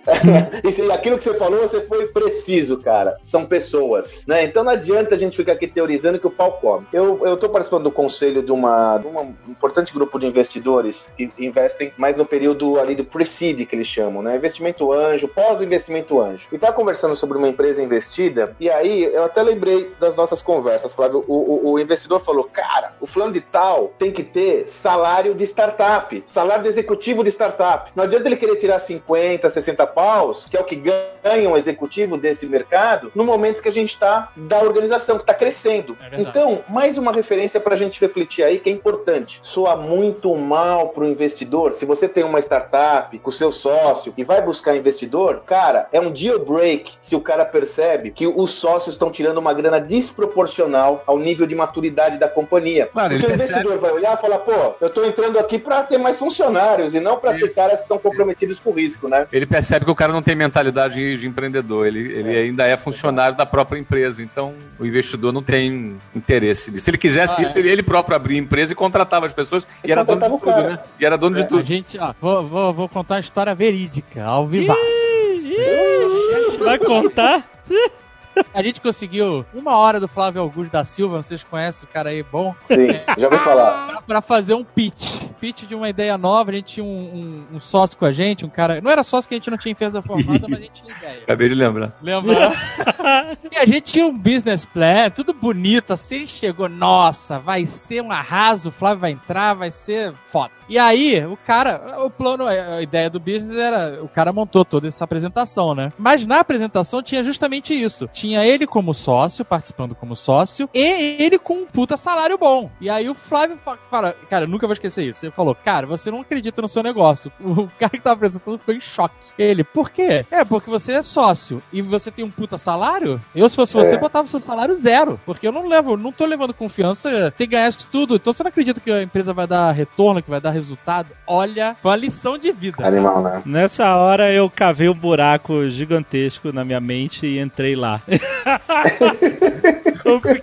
Isso, aquilo que você falou, você foi preciso, cara. São pessoas, né? Então não adianta a gente ficar aqui teorizando que o pau come. Eu, eu tô participando do conselho de, uma, de um importante grupo de investidores que investem mais no período ali do pre-seed, que eles chamam, né? Investimento anjo, pós-investimento anjo. E tá conversando sobre uma empresa investida, e aí eu até lembrei das nossas conversas, Flávio. O, o, o investidor falou, cara, o fulano de tal tem que ter salário de startup, salário de executivo de startup. Não adianta ele querer tirar 50, 60 paus, que é o que ganha um executivo desse mercado, no momento que a gente está da organização, que está crescendo. É então, mais uma referência para a gente refletir aí que é importante. Soa muito mal para o investidor. Se você tem uma startup com seu sócio e vai buscar investidor, cara, é um deal break se o cara percebe que os sócios estão tirando uma grana desproporcional ao nível de maturidade da companhia. Claro, Porque o investidor vai olhar e falar, pô, eu tô entrando aqui para ter mais funcionários e não para ter caras que estão comprometidos com o risco, né? Ele percebe que o cara não tem mentalidade de, de empreendedor, ele, ele ainda é funcionário da própria empresa, então o investidor não tem interesse nisso. Se ele quisesse Ah, isso, ele, ele próprio abria empresa e contratava as pessoas e, E era dono de tudo, cara. né? E era dono de A tudo. gente, ó, vou, vou, vou contar uma história verídica, ao vivaço. Vai contar? A gente conseguiu uma hora do Flávio Augusto da Silva, não sei se conhece o cara aí bom, Sim, já ouvi falar. pra, pra fazer um pitch. Pitch de uma ideia nova, a gente tinha um, um- um sócio com a gente, um cara. Não era sócio que a gente não tinha empresa formada, mas a gente tinha ideia. Acabei de lembrar. Lembra? e a gente tinha um business plan, tudo bonito, assim, ele chegou, nossa, vai ser um arraso, o Flávio vai entrar, vai ser foda. E aí, o cara, o plano, a ideia do business era, o cara montou toda essa apresentação, né? Mas na apresentação tinha justamente isso. Tinha ele como sócio, participando como sócio, e ele com um puta salário bom. E aí o Flávio fala, cara, nunca vou esquecer isso. Ele falou, cara, você não acredita no seu negócio. O cara que tava apresentando ficou em choque. Ele, por quê? É, porque você é sócio e você tem um puta salário. Eu, se fosse você, É. botava seu salário zero. Porque eu não levo, não tô levando confiança, tem que ganhar isso tudo. Então você não acredita que a empresa vai dar retorno, que vai dar resultado? Olha, foi uma lição de vida. Animal, né? Nessa hora eu cavei um buraco gigantesco na minha mente e entrei lá. eu fiquei,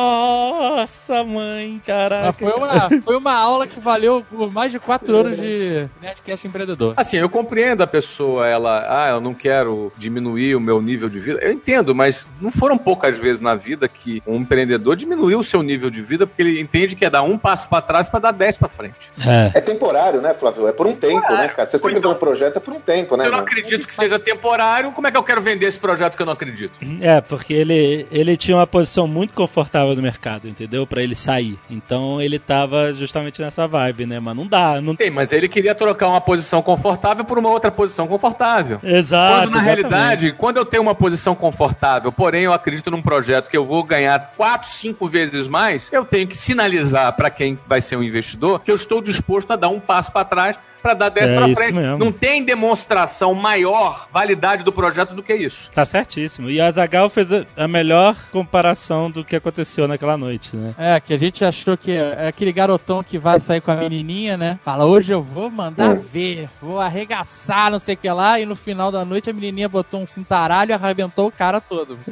nossa, mãe, Mas caraca. foi uma, foi uma aula que valeu por mais de quatro anos de Nerdcast empreendedor. Assim, eu compreendo a pessoa, ela, ah, eu não quero diminuir o meu nível de vida. Eu entendo, mas não foram poucas vezes na vida que um empreendedor diminuiu o seu nível de vida porque ele entende que é dar um passo para trás para dar dez para frente. É. É temporário, né, Flávio? É por um tempo, né, cara? Você quer então- um projeto, é por um tempo, né? eu não mano? acredito que seja temporário, como é que eu quero vender esse projeto que eu não acredito? É, porque ele, ele tinha uma posição muito confortável no mercado, entendeu? Pra ele sair. Então ele tava justamente nessa vibe, né? Mas não dá, não Tem, mas ele queria trocar uma posição confortável por uma outra posição confortável. Exato. Quando na exatamente. realidade, quando eu tenho uma posição confortável, porém eu acredito num projeto que eu vou ganhar 4, 5 vezes mais, eu tenho que sinalizar para quem vai ser um investidor que eu estou disposto a dar um passo para trás para dar 10 É para frente. mesmo. Não tem demonstração maior validade do projeto do que isso. Tá certíssimo. E a Zagal fez a- melhor comparação do que aconteceu naquela noite, né? É, que a gente achou que é aquele garotão que vai sair com a menininha, né? Fala, hoje eu vou mandar Hum. ver, vou arregaçar, não sei o que lá. E no final da noite a menininha botou um cintaralho e arrebentou o cara todo.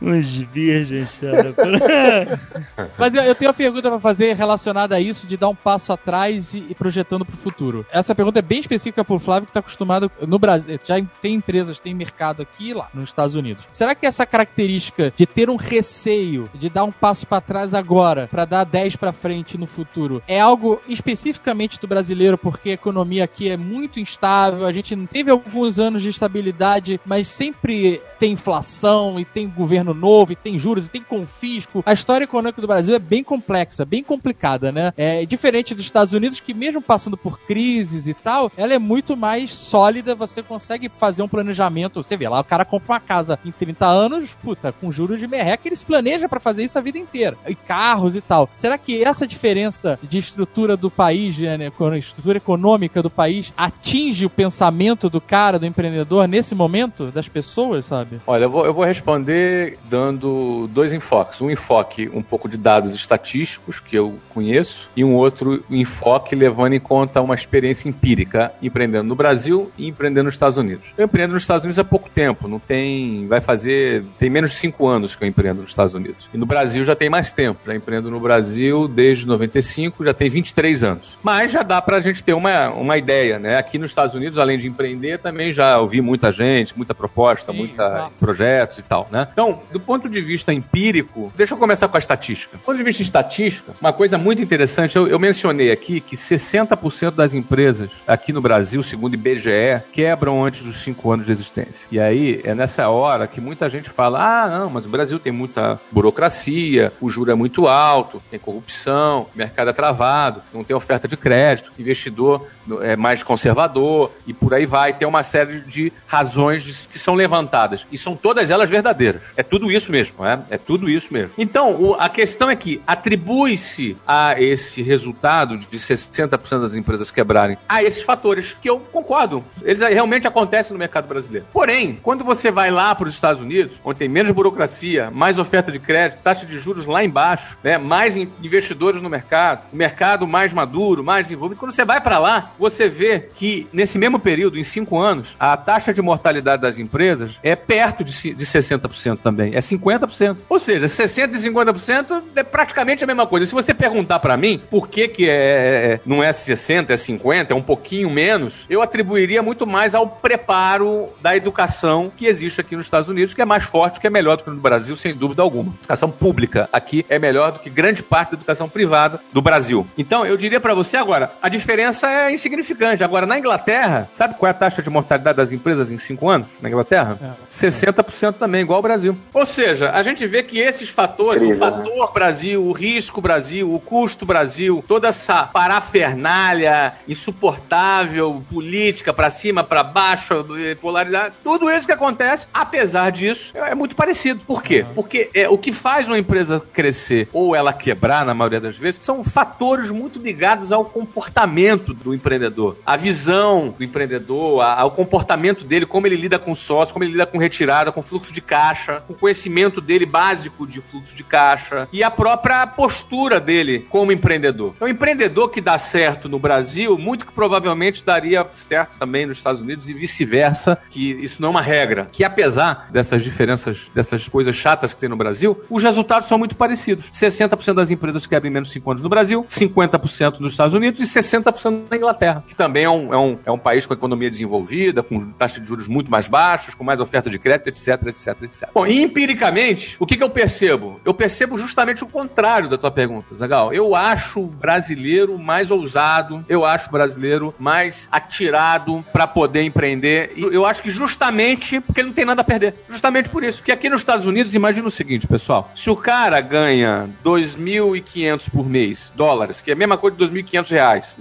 Uns virgens, cara. Mas eu, eu tenho uma pergunta pra fazer relacionada a isso, de dar um passo atrás e, projetando pro futuro. Essa pergunta é bem específica pro Flávio, que tá acostumado no Brasil. Já tem empresas, tem mercado aqui e lá, nos Estados Unidos. Será que essa característica de ter um receio, de dar um passo pra trás agora, pra dar 10 pra frente no futuro, é algo especificamente do brasileiro, porque a economia aqui é muito instável, a gente não teve alguns anos de estabilidade, mas sempre tem inflação e tem governo novo e tem juros e tem confisco. A história econômica do Brasil é bem complexa, bem complicada, né? É diferente dos Estados Unidos que mesmo passando por crises e tal, ela é muito mais sólida, você consegue fazer um planejamento, você vê lá, o cara compra uma casa em 30 anos, puta, com juros de merreca, ele planeja pra fazer isso a vida inteira. E carros e tal. Será que essa diferença de estrutura do país, né, econo- estrutura econômica do país, atinge o pensamento do cara, do empreendedor nesse momento das pessoas? pessoas, sabe? Olha, eu vou, eu vou responder dando dois enfoques. Um enfoque um pouco de dados estatísticos, que eu conheço, e um outro enfoque levando em conta uma experiência empírica, empreendendo no Brasil e empreendendo nos Estados Unidos. Eu empreendo nos Estados Unidos há pouco tempo, não tem. Vai fazer. Tem menos de cinco anos que eu empreendo nos Estados Unidos. E no Brasil já tem mais tempo. Já empreendo no Brasil desde 95, já tem 23 anos. Mas já dá pra gente ter uma, uma ideia, né? Aqui nos Estados Unidos, além de empreender, também já ouvi muita gente, muita proposta, exato. projetos e tal, né? Então, do ponto de vista empírico, deixa eu começar com a estatística. Do ponto de vista estatística, uma coisa muito interessante, eu, eu mencionei aqui que 60% das empresas aqui no Brasil, segundo o IBGE, quebram antes dos 5 anos de existência. E aí, é nessa hora que muita gente fala, ah, não, mas o Brasil tem muita burocracia, o juro é muito alto, tem corrupção, o mercado é travado, não tem oferta de crédito, investidor é mais conservador e por aí vai. Tem uma série de razões que são levantadas. E são todas elas verdadeiras. É tudo isso mesmo, é? É tudo isso mesmo. Então, a questão é que atribui-se a esse resultado de 60% das empresas quebrarem a esses fatores que eu concordo. Eles realmente acontecem no mercado brasileiro. Porém, quando você vai lá para os Estados Unidos, onde tem menos burocracia, mais oferta de crédito, taxa de juros lá embaixo, né, mais in- investidores no mercado, o mercado mais maduro, mais desenvolvido, quando você vai para lá, você vê que nesse mesmo período, em cinco anos, a taxa de mortalidade das empresas é perto de, de 60% também, é 50%. Ou seja, 60% e 50% é praticamente a mesma coisa. Se você perguntar para mim por que, que é, é- não é 60%, é 50%, é um pouquinho menos, eu atribuiria muito mais ao preparo da educação que existe aqui nos Estados Unidos, que é mais forte, que é melhor do que no Brasil, sem dúvida alguma. A educação pública aqui é melhor do que grande parte da educação privada do Brasil. Então, eu diria para você agora, a diferença é insignificante. Agora, na Inglaterra, sabe qual é a taxa de mortalidade das empresas em cinco anos na Inglaterra? É. 60% também, igual ao Brasil. Ou seja, a gente vê que esses fatores, Incrível, o fator Brasil, o risco Brasil, o custo Brasil, toda essa parafernália insuportável, política pra cima, pra baixo, polaridade, tudo isso que acontece, apesar disso, é muito parecido. Por quê? Porque é, o que faz uma empresa crescer ou ela quebrar, na maioria das vezes, são fatores muito ligados ao comportamento do empreendedor. A visão do empreendedor, ao comportamento dele, como ele lida com sócio, como ele lida com retirada, com fluxo de caixa, com o conhecimento dele básico de fluxo de caixa e a própria postura dele como empreendedor. Então, empreendedor que dá certo no Brasil, muito que provavelmente daria certo também nos Estados Unidos e vice-versa, que isso não é uma regra. Que apesar dessas diferenças, dessas coisas chatas que tem no Brasil, os resultados são muito parecidos. 60% das empresas quebram em menos de 5 anos no Brasil, 50% nos Estados Unidos e 60% na Inglaterra, que também é um, é, um, é um país com economia desenvolvida, com taxa de juros muito mais baixas, com mais oferta de crédito, etc, etc, etc. Bom, empiricamente, o que, que eu percebo? Eu percebo justamente o contrário da tua pergunta, Zagal. Eu acho brasileiro mais ousado, eu acho brasileiro mais atirado para poder empreender. E Eu acho que justamente porque ele não tem nada a perder. Justamente por isso. Porque aqui nos Estados Unidos, imagina o seguinte, pessoal. Se o cara ganha 2.500 por mês, dólares, que é a mesma coisa de 2.500 reais,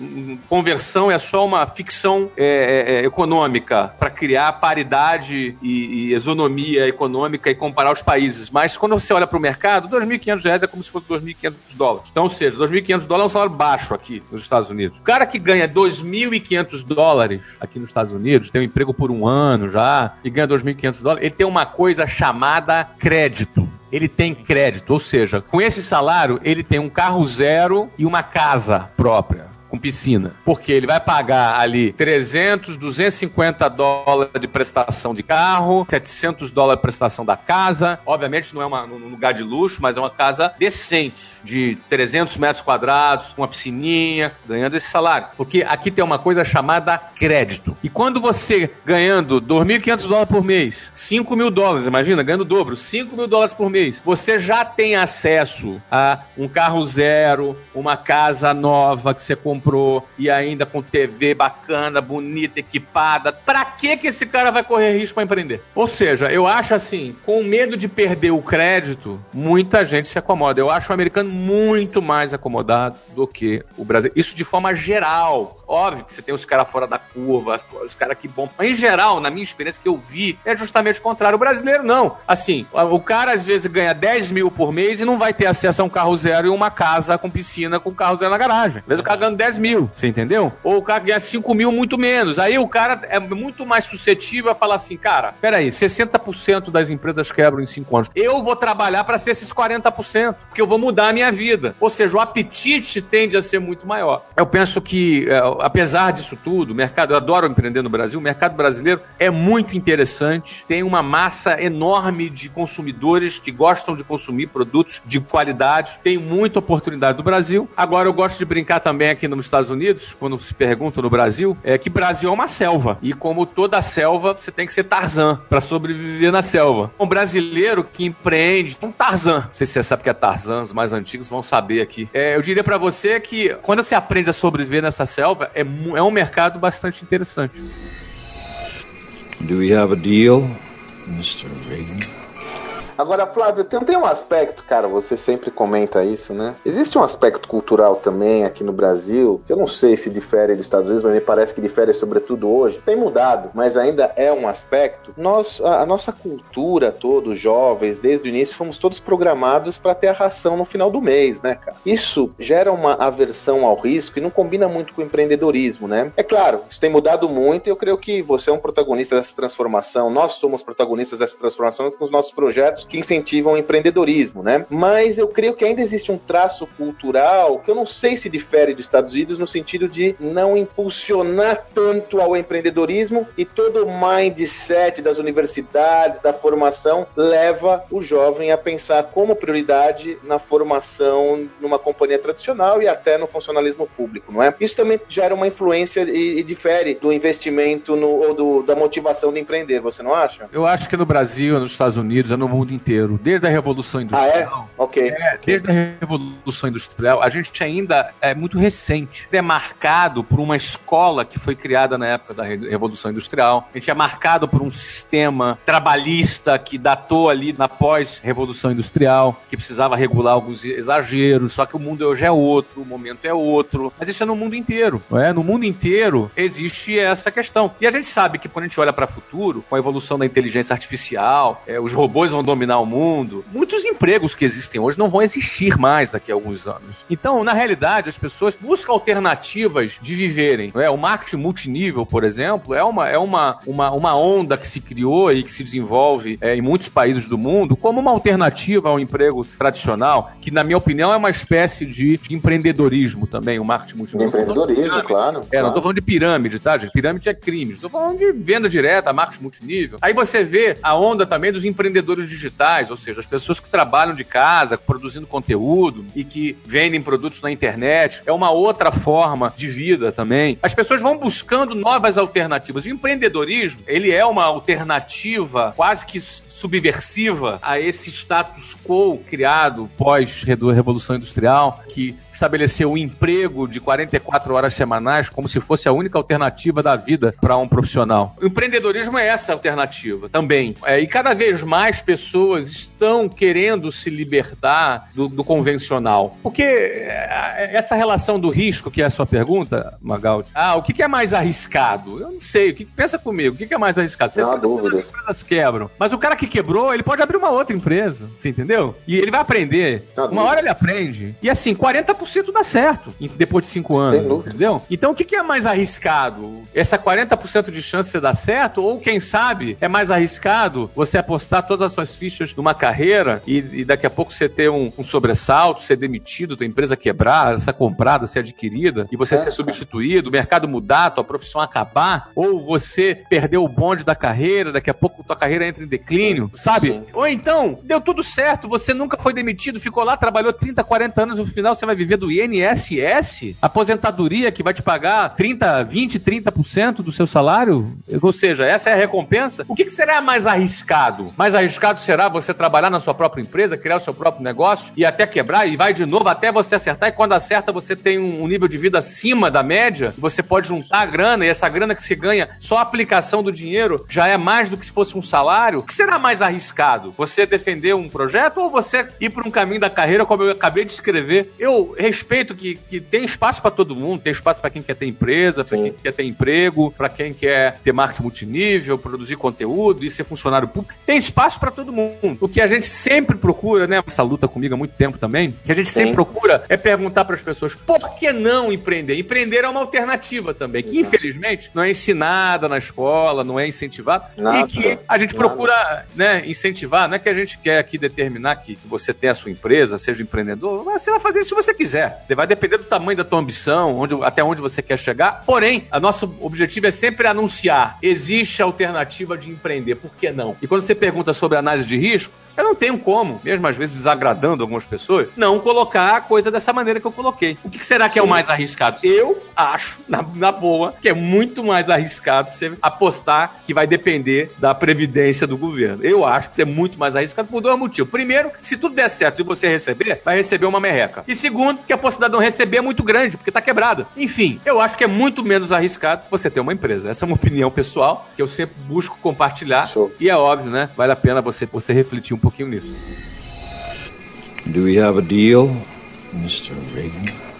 conversão é só uma ficção é, é, é, econômica para criar paridade e, e econômica e comparar os países. Mas quando você olha para o mercado, 2.500 reais é como se fosse 2.500 dólares. Então, ou seja, 2.500 dólares é salário baixo aqui nos Estados Unidos. O cara que ganha 2.500 dólares aqui nos Estados Unidos, tem um emprego por um ano já, e ganha 2.500 dólares, ele tem uma coisa chamada crédito. Ele tem crédito, ou seja, com esse salário, ele tem um carro zero e uma casa própria. Com piscina. Porque ele vai pagar ali 300, 250 dólares de prestação de carro, 700 dólares de prestação da casa. Obviamente não é uma, um lugar de luxo, mas é uma casa decente, de 300 metros quadrados, com uma piscininha, ganhando esse salário. Porque aqui tem uma coisa chamada crédito. E quando você ganhando 2.500 dólares por mês, 5 mil dólares, imagina, ganhando o dobro, 5 mil dólares por mês, você já tem acesso a um carro zero, uma casa nova que você comprou e ainda com TV bacana, bonita, equipada. Pra que que esse cara vai correr risco pra empreender? Ou seja, eu acho assim, com medo de perder o crédito, muita gente se acomoda. Eu acho o americano muito mais acomodado do que o brasileiro. Isso de forma geral. Óbvio que você tem os caras fora da curva, os caras que bom. Mas em geral, na minha experiência que eu vi, é justamente o contrário. O brasileiro não. Assim, o cara às vezes ganha 10 mil por mês e não vai ter acesso a um carro zero e uma casa com piscina com carro zero na garagem. Às vezes o cara ganha 10 10 mil, você entendeu? Ou o cara ganha 5 mil muito menos. Aí o cara é muito mais suscetível a falar assim, cara, peraí, 60% das empresas quebram em 5 anos. Eu vou trabalhar para ser esses 40%, porque eu vou mudar a minha vida. Ou seja, o apetite tende a ser muito maior. Eu penso que, é, apesar disso tudo, o mercado, eu adoro empreender no Brasil, o mercado brasileiro é muito interessante, tem uma massa enorme de consumidores que gostam de consumir produtos de qualidade, tem muita oportunidade no Brasil. Agora, eu gosto de brincar também aqui nos Estados Unidos, quando se pergunta no Brasil, é que Brasil é uma selva. E como toda selva, você tem que ser Tarzan para sobreviver na selva. Um brasileiro que empreende, um Tarzan. Não sei se você sabe que é Tarzan, os mais antigos vão saber aqui. É, eu diria para você que quando você aprende a sobreviver nessa selva, é, é um mercado bastante interessante. Do we have a deal, Mr. Reagan? Agora, Flávio, tem, tem um aspecto, cara, você sempre comenta isso, né? Existe um aspecto cultural também aqui no Brasil, que eu não sei se difere dos Estados Unidos, mas me parece que difere sobretudo hoje. Tem mudado, mas ainda é um aspecto. Nós, a, a nossa cultura, todos jovens, desde o início, fomos todos programados para ter a ração no final do mês, né, cara? Isso gera uma aversão ao risco e não combina muito com o empreendedorismo, né? É claro, isso tem mudado muito e eu creio que você é um protagonista dessa transformação. Nós somos protagonistas dessa transformação com os nossos projetos que incentivam o empreendedorismo, né? Mas eu creio que ainda existe um traço cultural que eu não sei se difere dos Estados Unidos no sentido de não impulsionar tanto ao empreendedorismo e todo o mindset das universidades, da formação, leva o jovem a pensar como prioridade na formação numa companhia tradicional e até no funcionalismo público, não é? Isso também gera uma influência e, e difere do investimento no, ou do, da motivação de empreender, você não acha? Eu acho que no Brasil, nos Estados Unidos, é no mundo inteiro, desde a Revolução Industrial. Ah, é? Ok. É, desde a Revolução Industrial, a gente ainda é muito recente. É marcado por uma escola que foi criada na época da Revolução Industrial. A gente é marcado por um sistema trabalhista que datou ali na pós-Revolução Industrial, que precisava regular alguns exageros, só que o mundo hoje é outro, o momento é outro. Mas isso é no mundo inteiro, não é? No mundo inteiro existe essa questão. E a gente sabe que quando a gente olha para o futuro, com a evolução da inteligência artificial, é, os robôs vão dominar o mundo, muitos empregos que existem hoje não vão existir mais daqui a alguns anos. Então, na realidade, as pessoas buscam alternativas de viverem. É? O marketing multinível, por exemplo, é uma, é uma, uma, uma onda que se criou e que se desenvolve é, em muitos países do mundo como uma alternativa ao emprego tradicional, que, na minha opinião, é uma espécie de, de empreendedorismo também, o marketing multinível. Empreendedorismo, claro. É, claro. não tô falando de pirâmide, tá, gente? Pirâmide é crime. Tô falando de venda direta, marketing multinível. Aí você vê a onda também dos empreendedores digitais, ou seja, as pessoas que trabalham de casa, produzindo conteúdo e que vendem produtos na internet. É uma outra forma de vida também. As pessoas vão buscando novas alternativas. O empreendedorismo, ele é uma alternativa quase que subversiva a esse status quo criado pós-revolução industrial, que estabeleceu o emprego de 44 horas semanais como se fosse a única alternativa da vida para um profissional. O empreendedorismo é essa alternativa também. É, e cada vez mais pessoas estão querendo se libertar do, do convencional. Porque é, essa relação do risco, que é a sua pergunta, Magaldi, ah, o que, que é mais arriscado? Eu não sei. O que, pensa comigo, o que, que é mais arriscado? Você Não há dúvida. as empresas quebram. Mas o cara que quebrou, ele pode abrir uma outra empresa. Você entendeu? E ele vai aprender. Há Uma hora ele aprende. E assim, 40% dá certo depois de 5 anos. Entendeu? Então o que, que é mais arriscado? Essa 40% de chance de você dar certo? Ou quem sabe é mais arriscado você apostar todas as suas fichas numa carreira e, e daqui a pouco você ter um, um sobressalto, ser demitido, tua empresa quebrar, ser comprada, ser adquirida e você É, ser substituído, o mercado mudar, tua profissão acabar, ou você perder o bonde da carreira, daqui a pouco tua carreira entra em declínio, sabe? Sim. Ou então, deu tudo certo, você nunca foi demitido, ficou lá, trabalhou 30, 40 anos, no final você vai viver do INSS, aposentadoria que vai te pagar 30, 20, 30% do seu salário? Ou seja, essa é a recompensa? O que, que será mais arriscado? Mais arriscado será você trabalhar na sua própria empresa, criar o seu próprio negócio e até quebrar e vai de novo até você acertar e quando acerta você tem um, nível de vida acima da média, você pode juntar a grana e essa grana que se ganha, só a aplicação do dinheiro já é mais do que se fosse um salário. O que será mais arriscado? Você defender um projeto ou você ir para um caminho da carreira como eu acabei de escrever? Eu respeito que, que tem espaço para todo mundo, tem espaço para quem quer ter empresa, para quem quer ter emprego, para quem quer ter marketing multinível, produzir conteúdo e ser funcionário público. Tem espaço para todo mundo. O que a gente sempre procura, né? Essa luta comigo há muito tempo também, que a gente sempre Sim. procura é perguntar para as pessoas por que não empreender? Empreender é uma alternativa também, que infelizmente não é ensinada na escola, não é incentivada, e que a gente Nada. procura né, incentivar. Não é que a gente quer aqui determinar que você tem a sua empresa, seja empreendedor, mas você vai fazer isso se você quiser. Vai depender do tamanho da tua ambição, onde, até onde você quer chegar. Porém, a nosso objetivo é sempre anunciar: existe alternativa de empreender, por que não? E quando você pergunta sobre análise de risco, eu não tenho como, mesmo às vezes desagradando algumas pessoas, não colocar a coisa dessa maneira que eu coloquei. O que será que é o mais arriscado? Eu acho, na, na boa, que é muito mais arriscado você apostar que vai depender da previdência do governo. Eu acho que isso é muito mais arriscado por dois motivos. Primeiro, se tudo der certo e você receber, vai receber uma merreca. E segundo, que a possibilidade de não receber é muito grande, porque tá quebrada. Enfim, eu acho que é muito menos arriscado você ter uma empresa. Essa é uma opinião pessoal que eu sempre busco compartilhar. Show. E é óbvio, né? Vale a pena você, você refletir um pouquinho nisso. Do we have a deal, Mr. Reagan?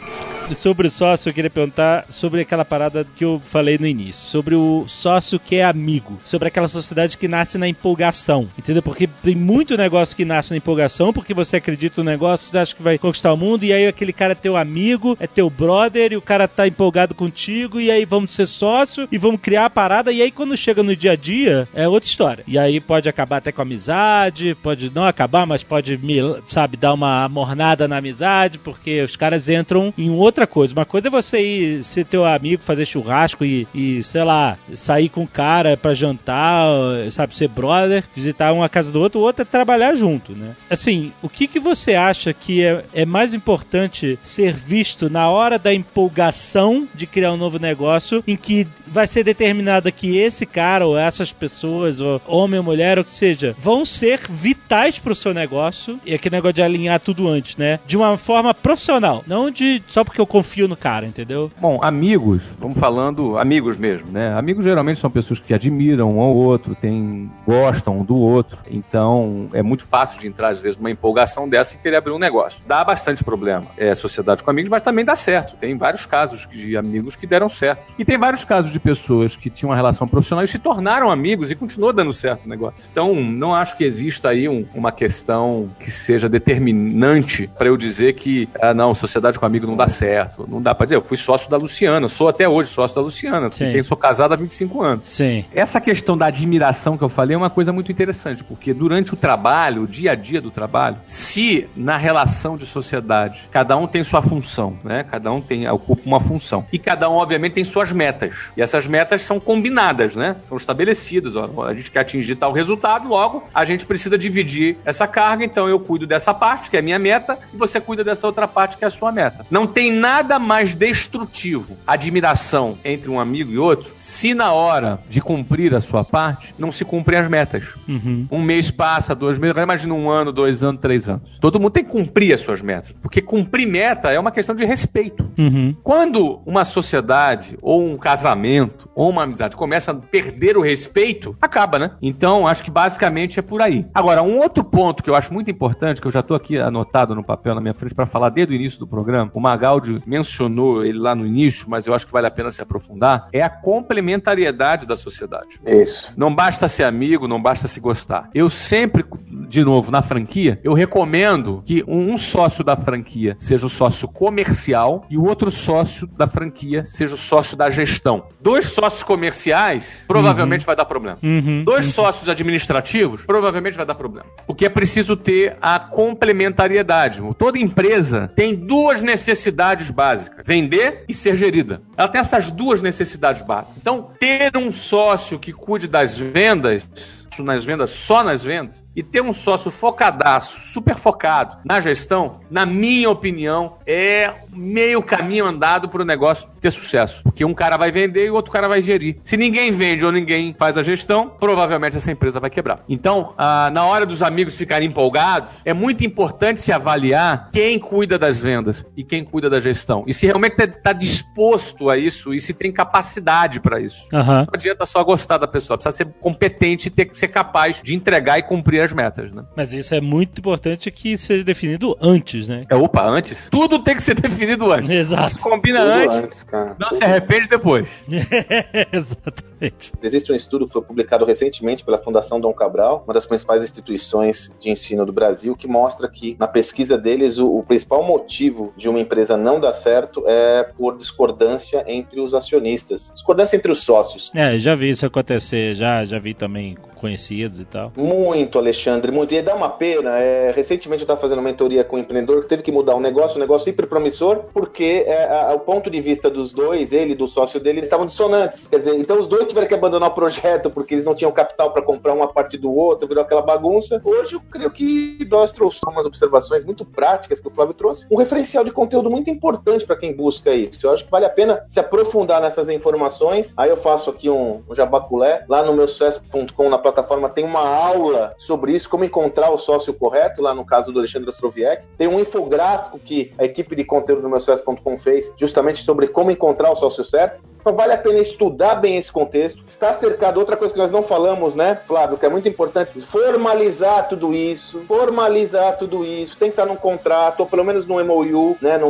Sobre o sócio, eu queria perguntar sobre aquela parada que eu falei no início. Sobre o sócio que é amigo. Sobre aquela sociedade que nasce na empolgação. Entendeu? Porque tem muito negócio que nasce na empolgação, porque você acredita no negócio, você acha que vai conquistar o mundo, e aí aquele cara é teu amigo, é teu brother, e o cara tá empolgado contigo, e aí vamos ser sócio, e vamos criar a parada, e aí quando chega no dia a dia, é outra história. E aí pode acabar até com amizade, pode não acabar, mas pode, sabe, dar uma mornada na amizade, porque os caras entram em outra coisa. Uma coisa é você ir ser teu amigo, fazer churrasco e, e, sei lá, sair com o cara pra jantar, sabe, ser brother, visitar uma casa do outro, o outro é trabalhar junto, né? Assim, o que que você acha que é, é mais importante ser visto na hora da empolgação de criar um novo negócio, em que vai ser determinada que esse cara ou essas pessoas, ou homem ou mulher, ou que seja, vão ser vitais pro seu negócio, e aquele negócio de alinhar tudo antes, né? De uma forma profissional, não de só porque eu confio no cara, entendeu? Bom, amigos, vamos falando amigos mesmo, né? Amigos geralmente são pessoas que admiram um ao outro, tem, gostam um do outro. Então é muito fácil de entrar, às vezes, numa empolgação dessa e querer abrir um negócio. Dá bastante problema. É sociedade com amigos, mas também dá certo. Tem vários casos de amigos que deram certo. E tem vários casos de pessoas que tinham uma relação profissional e se tornaram amigos e continuou dando certo o negócio. Então, não acho que exista aí um- uma questão que seja determinante para eu dizer que, ah, não, sociedade com amigo não dá certo. Não dá para dizer. Eu fui sócio da Luciana, sou até hoje sócio da Luciana. Quem sou casado há 25 anos. Sim. Essa questão da admiração que eu falei é uma coisa muito interessante, porque durante o trabalho, o dia a dia do trabalho, se na relação de sociedade cada um tem sua função, né? Cada um tem ocupa uma função e cada um obviamente tem suas metas e essas metas são combinadas, né? São estabelecidas. Ó, a gente quer atingir tal resultado, logo a gente precisa dividir essa carga. Então eu cuido dessa parte que é a minha meta e você cuida dessa outra parte que é a sua meta. Não tem nada mais destrutivo, admiração entre um amigo e outro, se na hora de cumprir a sua parte não se cumprem as metas. Uhum. Um mês passa, dois meses, imagina um ano, dois anos, três anos. Todo mundo tem que cumprir as suas metas, porque cumprir meta é uma questão de respeito. Uhum. Quando uma sociedade, ou um casamento, ou uma amizade começa a perder o respeito, acaba, né? Então, acho que basicamente é por aí. Agora, um outro ponto que eu acho muito importante, que eu já tô aqui anotado no papel na minha frente para falar desde o início do programa, o Magaldi mencionou ele lá no início, mas eu acho que vale a pena se aprofundar, é a complementariedade da sociedade. Isso. Não basta ser amigo, não basta se gostar. Eu sempre, de novo, na franquia, eu recomendo que um sócio da franquia seja o sócio comercial e o outro sócio da franquia seja o sócio da gestão. Dois sócios comerciais provavelmente vai dar problema. Uhum. Dois sócios administrativos provavelmente vai dar problema. Porque é preciso ter a complementariedade. Toda empresa tem duas necessidades básicas: vender e ser gerida. Ela tem essas duas necessidades básicas. Então, ter um sócio que cuide das vendas, nas vendas, só nas vendas, e ter um sócio focadaço, super focado na gestão, na minha opinião, é meio caminho andado para o negócio ter sucesso. Porque um cara vai vender e o outro cara vai gerir. Se ninguém vende ou ninguém faz a gestão, provavelmente essa empresa vai quebrar. Então, ah, na hora dos amigos ficarem empolgados, é muito importante se avaliar quem cuida das vendas e quem cuida da gestão. E se realmente está disposto a isso e se tem capacidade para isso. Aham. Não adianta só gostar da pessoa, precisa ser competente e ter ser capaz de entregar e cumprir as metas, né? Mas isso é muito importante que seja definido antes, né? É, opa, antes? Tudo tem que ser definido antes. Exato. Combina Tudo antes, antes, cara. não se arrepende depois. Exato. Exatamente. Existe um estudo que foi publicado recentemente pela Fundação Dom Cabral, uma das principais instituições de ensino do Brasil, que mostra que, na pesquisa deles, o, o principal motivo de uma empresa não dar certo é por discordância entre os acionistas, discordância entre os sócios. É, já vi isso acontecer, já, já vi também conhecidos e tal. Muito, Alexandre, muito. E dá uma pena. É, recentemente eu estava fazendo uma mentoria com um empreendedor que teve que mudar um negócio, um negócio hiper promissor, porque é, a, o ponto de vista dos dois, ele e do sócio dele, eles estavam dissonantes. Quer dizer, então os dois tiveram que abandonar o projeto porque eles não tinham capital para comprar uma parte do outro, virou aquela bagunça. Hoje eu creio que nós trouxemos umas observações muito práticas que o Flávio trouxe, um referencial de conteúdo muito importante para quem busca isso. Eu acho que vale a pena se aprofundar nessas informações. Aí eu faço aqui um, um jabaculé lá no meu sucesso.com na plataforma tem uma aula sobre isso, como encontrar o sócio correto, lá no caso do Alexandre Ostroviec. Tem um infográfico que a equipe de conteúdo do meu sucesso.com fez, justamente sobre como encontrar o sócio certo. Então vale a pena estudar bem esse contexto. Está cercado, outra coisa que nós não falamos, né, Flávio, que é muito importante, formalizar tudo isso, formalizar tudo isso, tem que estar num contrato, ou pelo menos num MOU, né, num,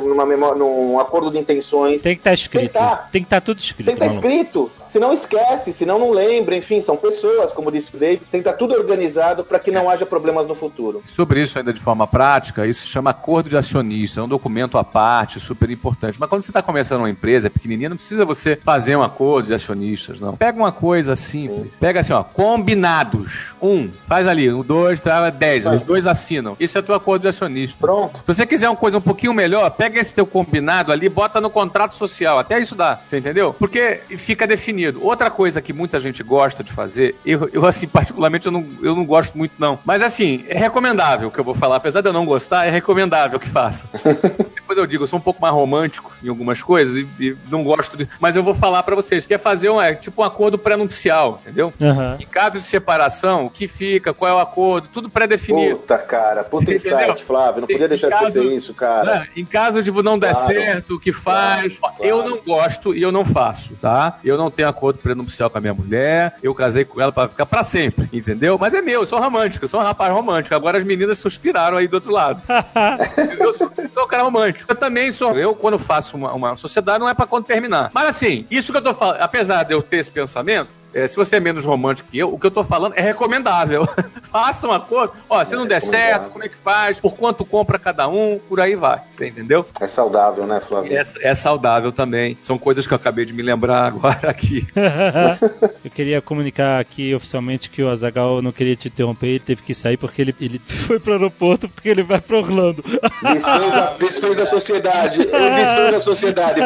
numa memória, num acordo de intenções. Tem que estar escrito. Tem que estar, tudo escrito. Tem que estar escrito. Se não esquece, se não não lembra, enfim, são pessoas, como disse o David, tem que estar tudo organizado para que não haja problemas no futuro. Sobre isso, ainda de forma prática, isso se chama acordo de acionista, é um documento à parte, super importante. Mas quando você está começando uma empresa, é pequenininha, não precisa você fazer um acordo de acionistas, não. Pega uma coisa simples, pega assim, ó, combinados. Um, faz ali, um, dois, trava, dez, os dois assinam. Isso é teu acordo de acionista. Pronto. Se você quiser uma coisa um pouquinho melhor, pega esse teu combinado ali, bota no contrato social, até isso dá, você entendeu? Porque fica definido. Outra coisa que muita gente gosta de fazer, eu, eu assim, particularmente, eu não, eu não gosto muito, não. Mas assim, é recomendável o que eu vou falar. Apesar de eu não gostar, é recomendável que faça. Depois eu digo, eu sou um pouco mais romântico em algumas coisas e, e não gosto de. Mas eu vou falar para vocês, que é fazer um, é, tipo um acordo pré-nupcial, entendeu? Uhum. Em caso de separação, o que fica, qual é o acordo, tudo pré-definido. Puta, cara, puta insight, Flávio. Não podia deixar de esquecer isso, cara. Né, em caso de não der claro. certo, o que faz. Claro, claro. Eu não gosto e eu não faço, tá? Eu não tenho acordo prenupcial com a minha mulher, eu casei com ela para ficar para sempre, entendeu? Mas é meu, eu sou romântico, eu sou um rapaz romântico. Agora as meninas suspiraram aí do outro lado. eu sou, sou um cara romântico. Eu também sou. Eu, quando faço uma, uma sociedade, não é para quando terminar. Mas assim, isso que eu tô falando, apesar de eu ter esse pensamento, é, se você é menos romântico que eu, o que eu tô falando é recomendável. Faça um acordo. Ó, se é não der certo, como é que faz? Por quanto compra cada um? Por aí vai. Você entendeu? É saudável, né, Flávio? É, é saudável também. São coisas que eu acabei de me lembrar agora aqui. eu queria comunicar aqui oficialmente que o Azagal não queria te interromper, ele teve que sair porque ele, ele foi pro aeroporto porque ele vai pro Orlando. Desfez a, desfez a sociedade. Ele desfez a sociedade.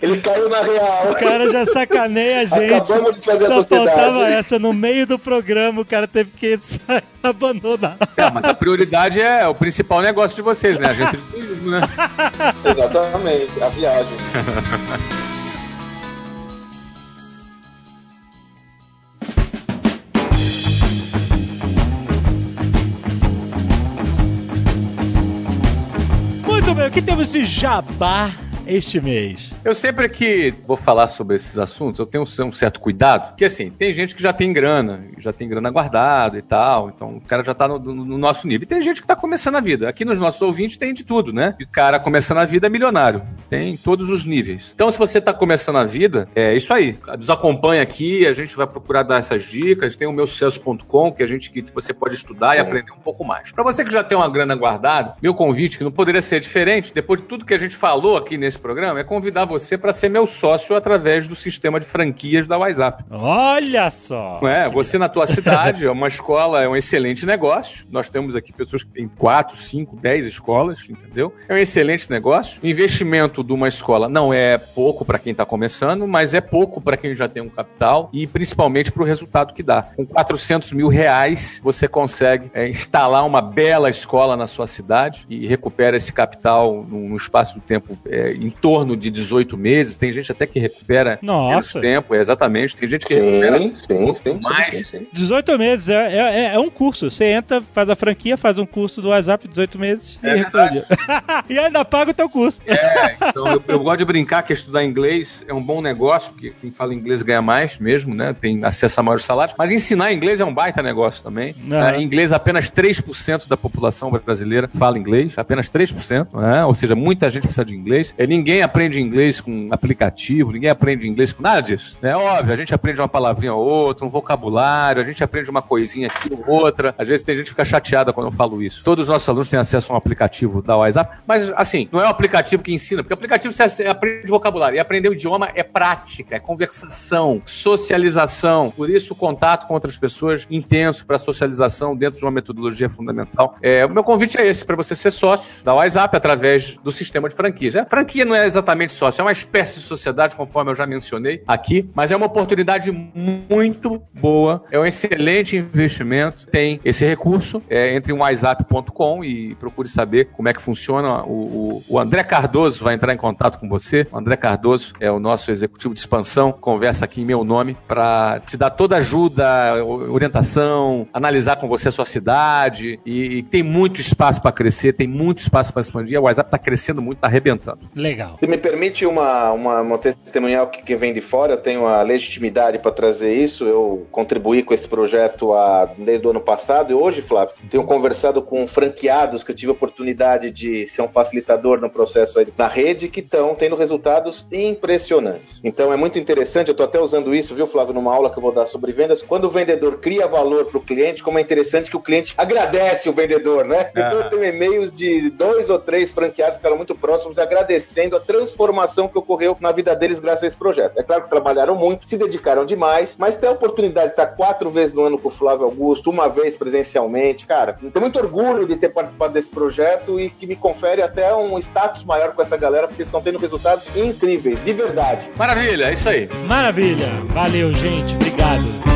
Ele caiu na real. O cara já sacaneia a gente. Acabamos de fazer só sociedade. faltava essa. No meio do programa, o cara teve que abandonar. É, mas a prioridade é o principal negócio de vocês, né? A agência de turismo, né? Exatamente, a viagem. Muito bem, o que temos de jabá este mês? Eu sempre que vou falar sobre esses assuntos, eu tenho um certo cuidado, que assim, tem gente que já tem grana, já tem grana guardada e tal, então o cara já tá no, no nosso nível. E tem gente que tá começando a vida. Aqui nos nossos ouvintes tem de tudo, né? E o cara começando a vida é milionário. Tem todos os níveis. Então, se você tá começando a vida, é isso aí. Nos acompanha aqui, a gente vai procurar dar essas dicas. Tem o meu sucesso.com, que a gente que você pode estudar Sim. e aprender um pouco mais. Para você que já tem uma grana guardada, meu convite, que não poderia ser diferente, depois de tudo que a gente falou aqui nesse programa, é convidar você para ser meu sócio através do sistema de franquias da WhatsApp. Olha só! É, você na tua cidade, é uma escola, é um excelente negócio. Nós temos aqui pessoas que têm 4, 5, 10 escolas, entendeu? É um excelente negócio. Investimento de uma escola não é pouco para quem está começando, mas é pouco para quem já tem um capital e principalmente para o resultado que dá. Com 400 mil reais, você consegue é, instalar uma bela escola na sua cidade e recupera esse capital num, espaço de tempo é, em torno de 18 meses. Tem gente até que recupera Nossa. tempo, exatamente. Tem gente que sim, recupera sim, sim, mais. Sim, sim. 18 meses é, é, é, um curso. Você entra, faz a franquia, faz um curso do WhatsApp 18 meses é e e ainda paga o teu curso. É, então eu, eu, gosto de brincar que estudar inglês é um bom negócio, porque quem fala inglês ganha mais mesmo, né? Tem acesso a maiores salários. Mas ensinar inglês é um baita negócio também. Uhum. inglês, apenas 3% da população brasileira fala inglês, apenas 3%, né? ou seja, muita gente precisa de inglês. É ninguém aprende inglês com aplicativo, ninguém aprende inglês com nada disso. É óbvio, a gente aprende uma palavrinha ou outra, um vocabulário, a gente aprende uma coisinha aqui ou outra. Às vezes tem gente que fica chateada quando eu falo isso. Todos os nossos alunos têm acesso a um aplicativo da WhatsApp, mas assim, não é um aplicativo que ensina, porque aplicativo você aprende vocabulário. E aprender o idioma é prática, é conversação, socialização. Por isso, o contato com outras pessoas intenso para socialização dentro de uma metodologia fundamental. É, o meu convite é esse, para você ser sócio da WhatsApp através do sistema de franquia. Já, franquia não é exatamente sócio, é uma espécie de sociedade, conforme eu já mencionei aqui, mas é uma oportunidade muito boa, é um excelente investimento. Tem esse recurso, é, entre em WhatsApp.com e procure saber como é que funciona. O, o, o André Cardoso vai entrar em contato com você. O André Cardoso é o nosso executivo de expansão, conversa aqui em meu nome para te dar toda ajuda, orientação, analisar com você a sua cidade e, e tem muito espaço para crescer, tem muito espaço para expandir. O WhatsApp está crescendo muito, está arrebentando. Legal. Se me permite uma, uma, uma testemunhal que, que vem de fora, eu tenho a legitimidade para trazer isso. Eu contribuí com esse projeto a, desde o ano passado e hoje, Flávio, tenho conversado com franqueados que eu tive a oportunidade de ser um facilitador no processo aí na rede que estão tendo resultados impressionantes. Então é muito interessante, eu estou até usando isso, viu, Flávio, numa aula que eu vou dar sobre vendas. Quando o vendedor cria valor para o cliente, como é interessante que o cliente agradece o vendedor, né? Então eu tenho e-mails de dois ou três franqueados que ficaram muito próximos agradecendo a transformação que ocorreu na vida deles graças a esse projeto. É claro que trabalharam muito, se dedicaram demais, mas ter a oportunidade de estar quatro vezes no ano com o Flávio Augusto, uma vez presencialmente, cara, tenho muito orgulho de ter participado desse projeto e que me confere até um status maior com essa galera, porque estão tendo resultados incríveis, de verdade. Maravilha, é isso aí. Maravilha. Valeu, gente. Obrigado.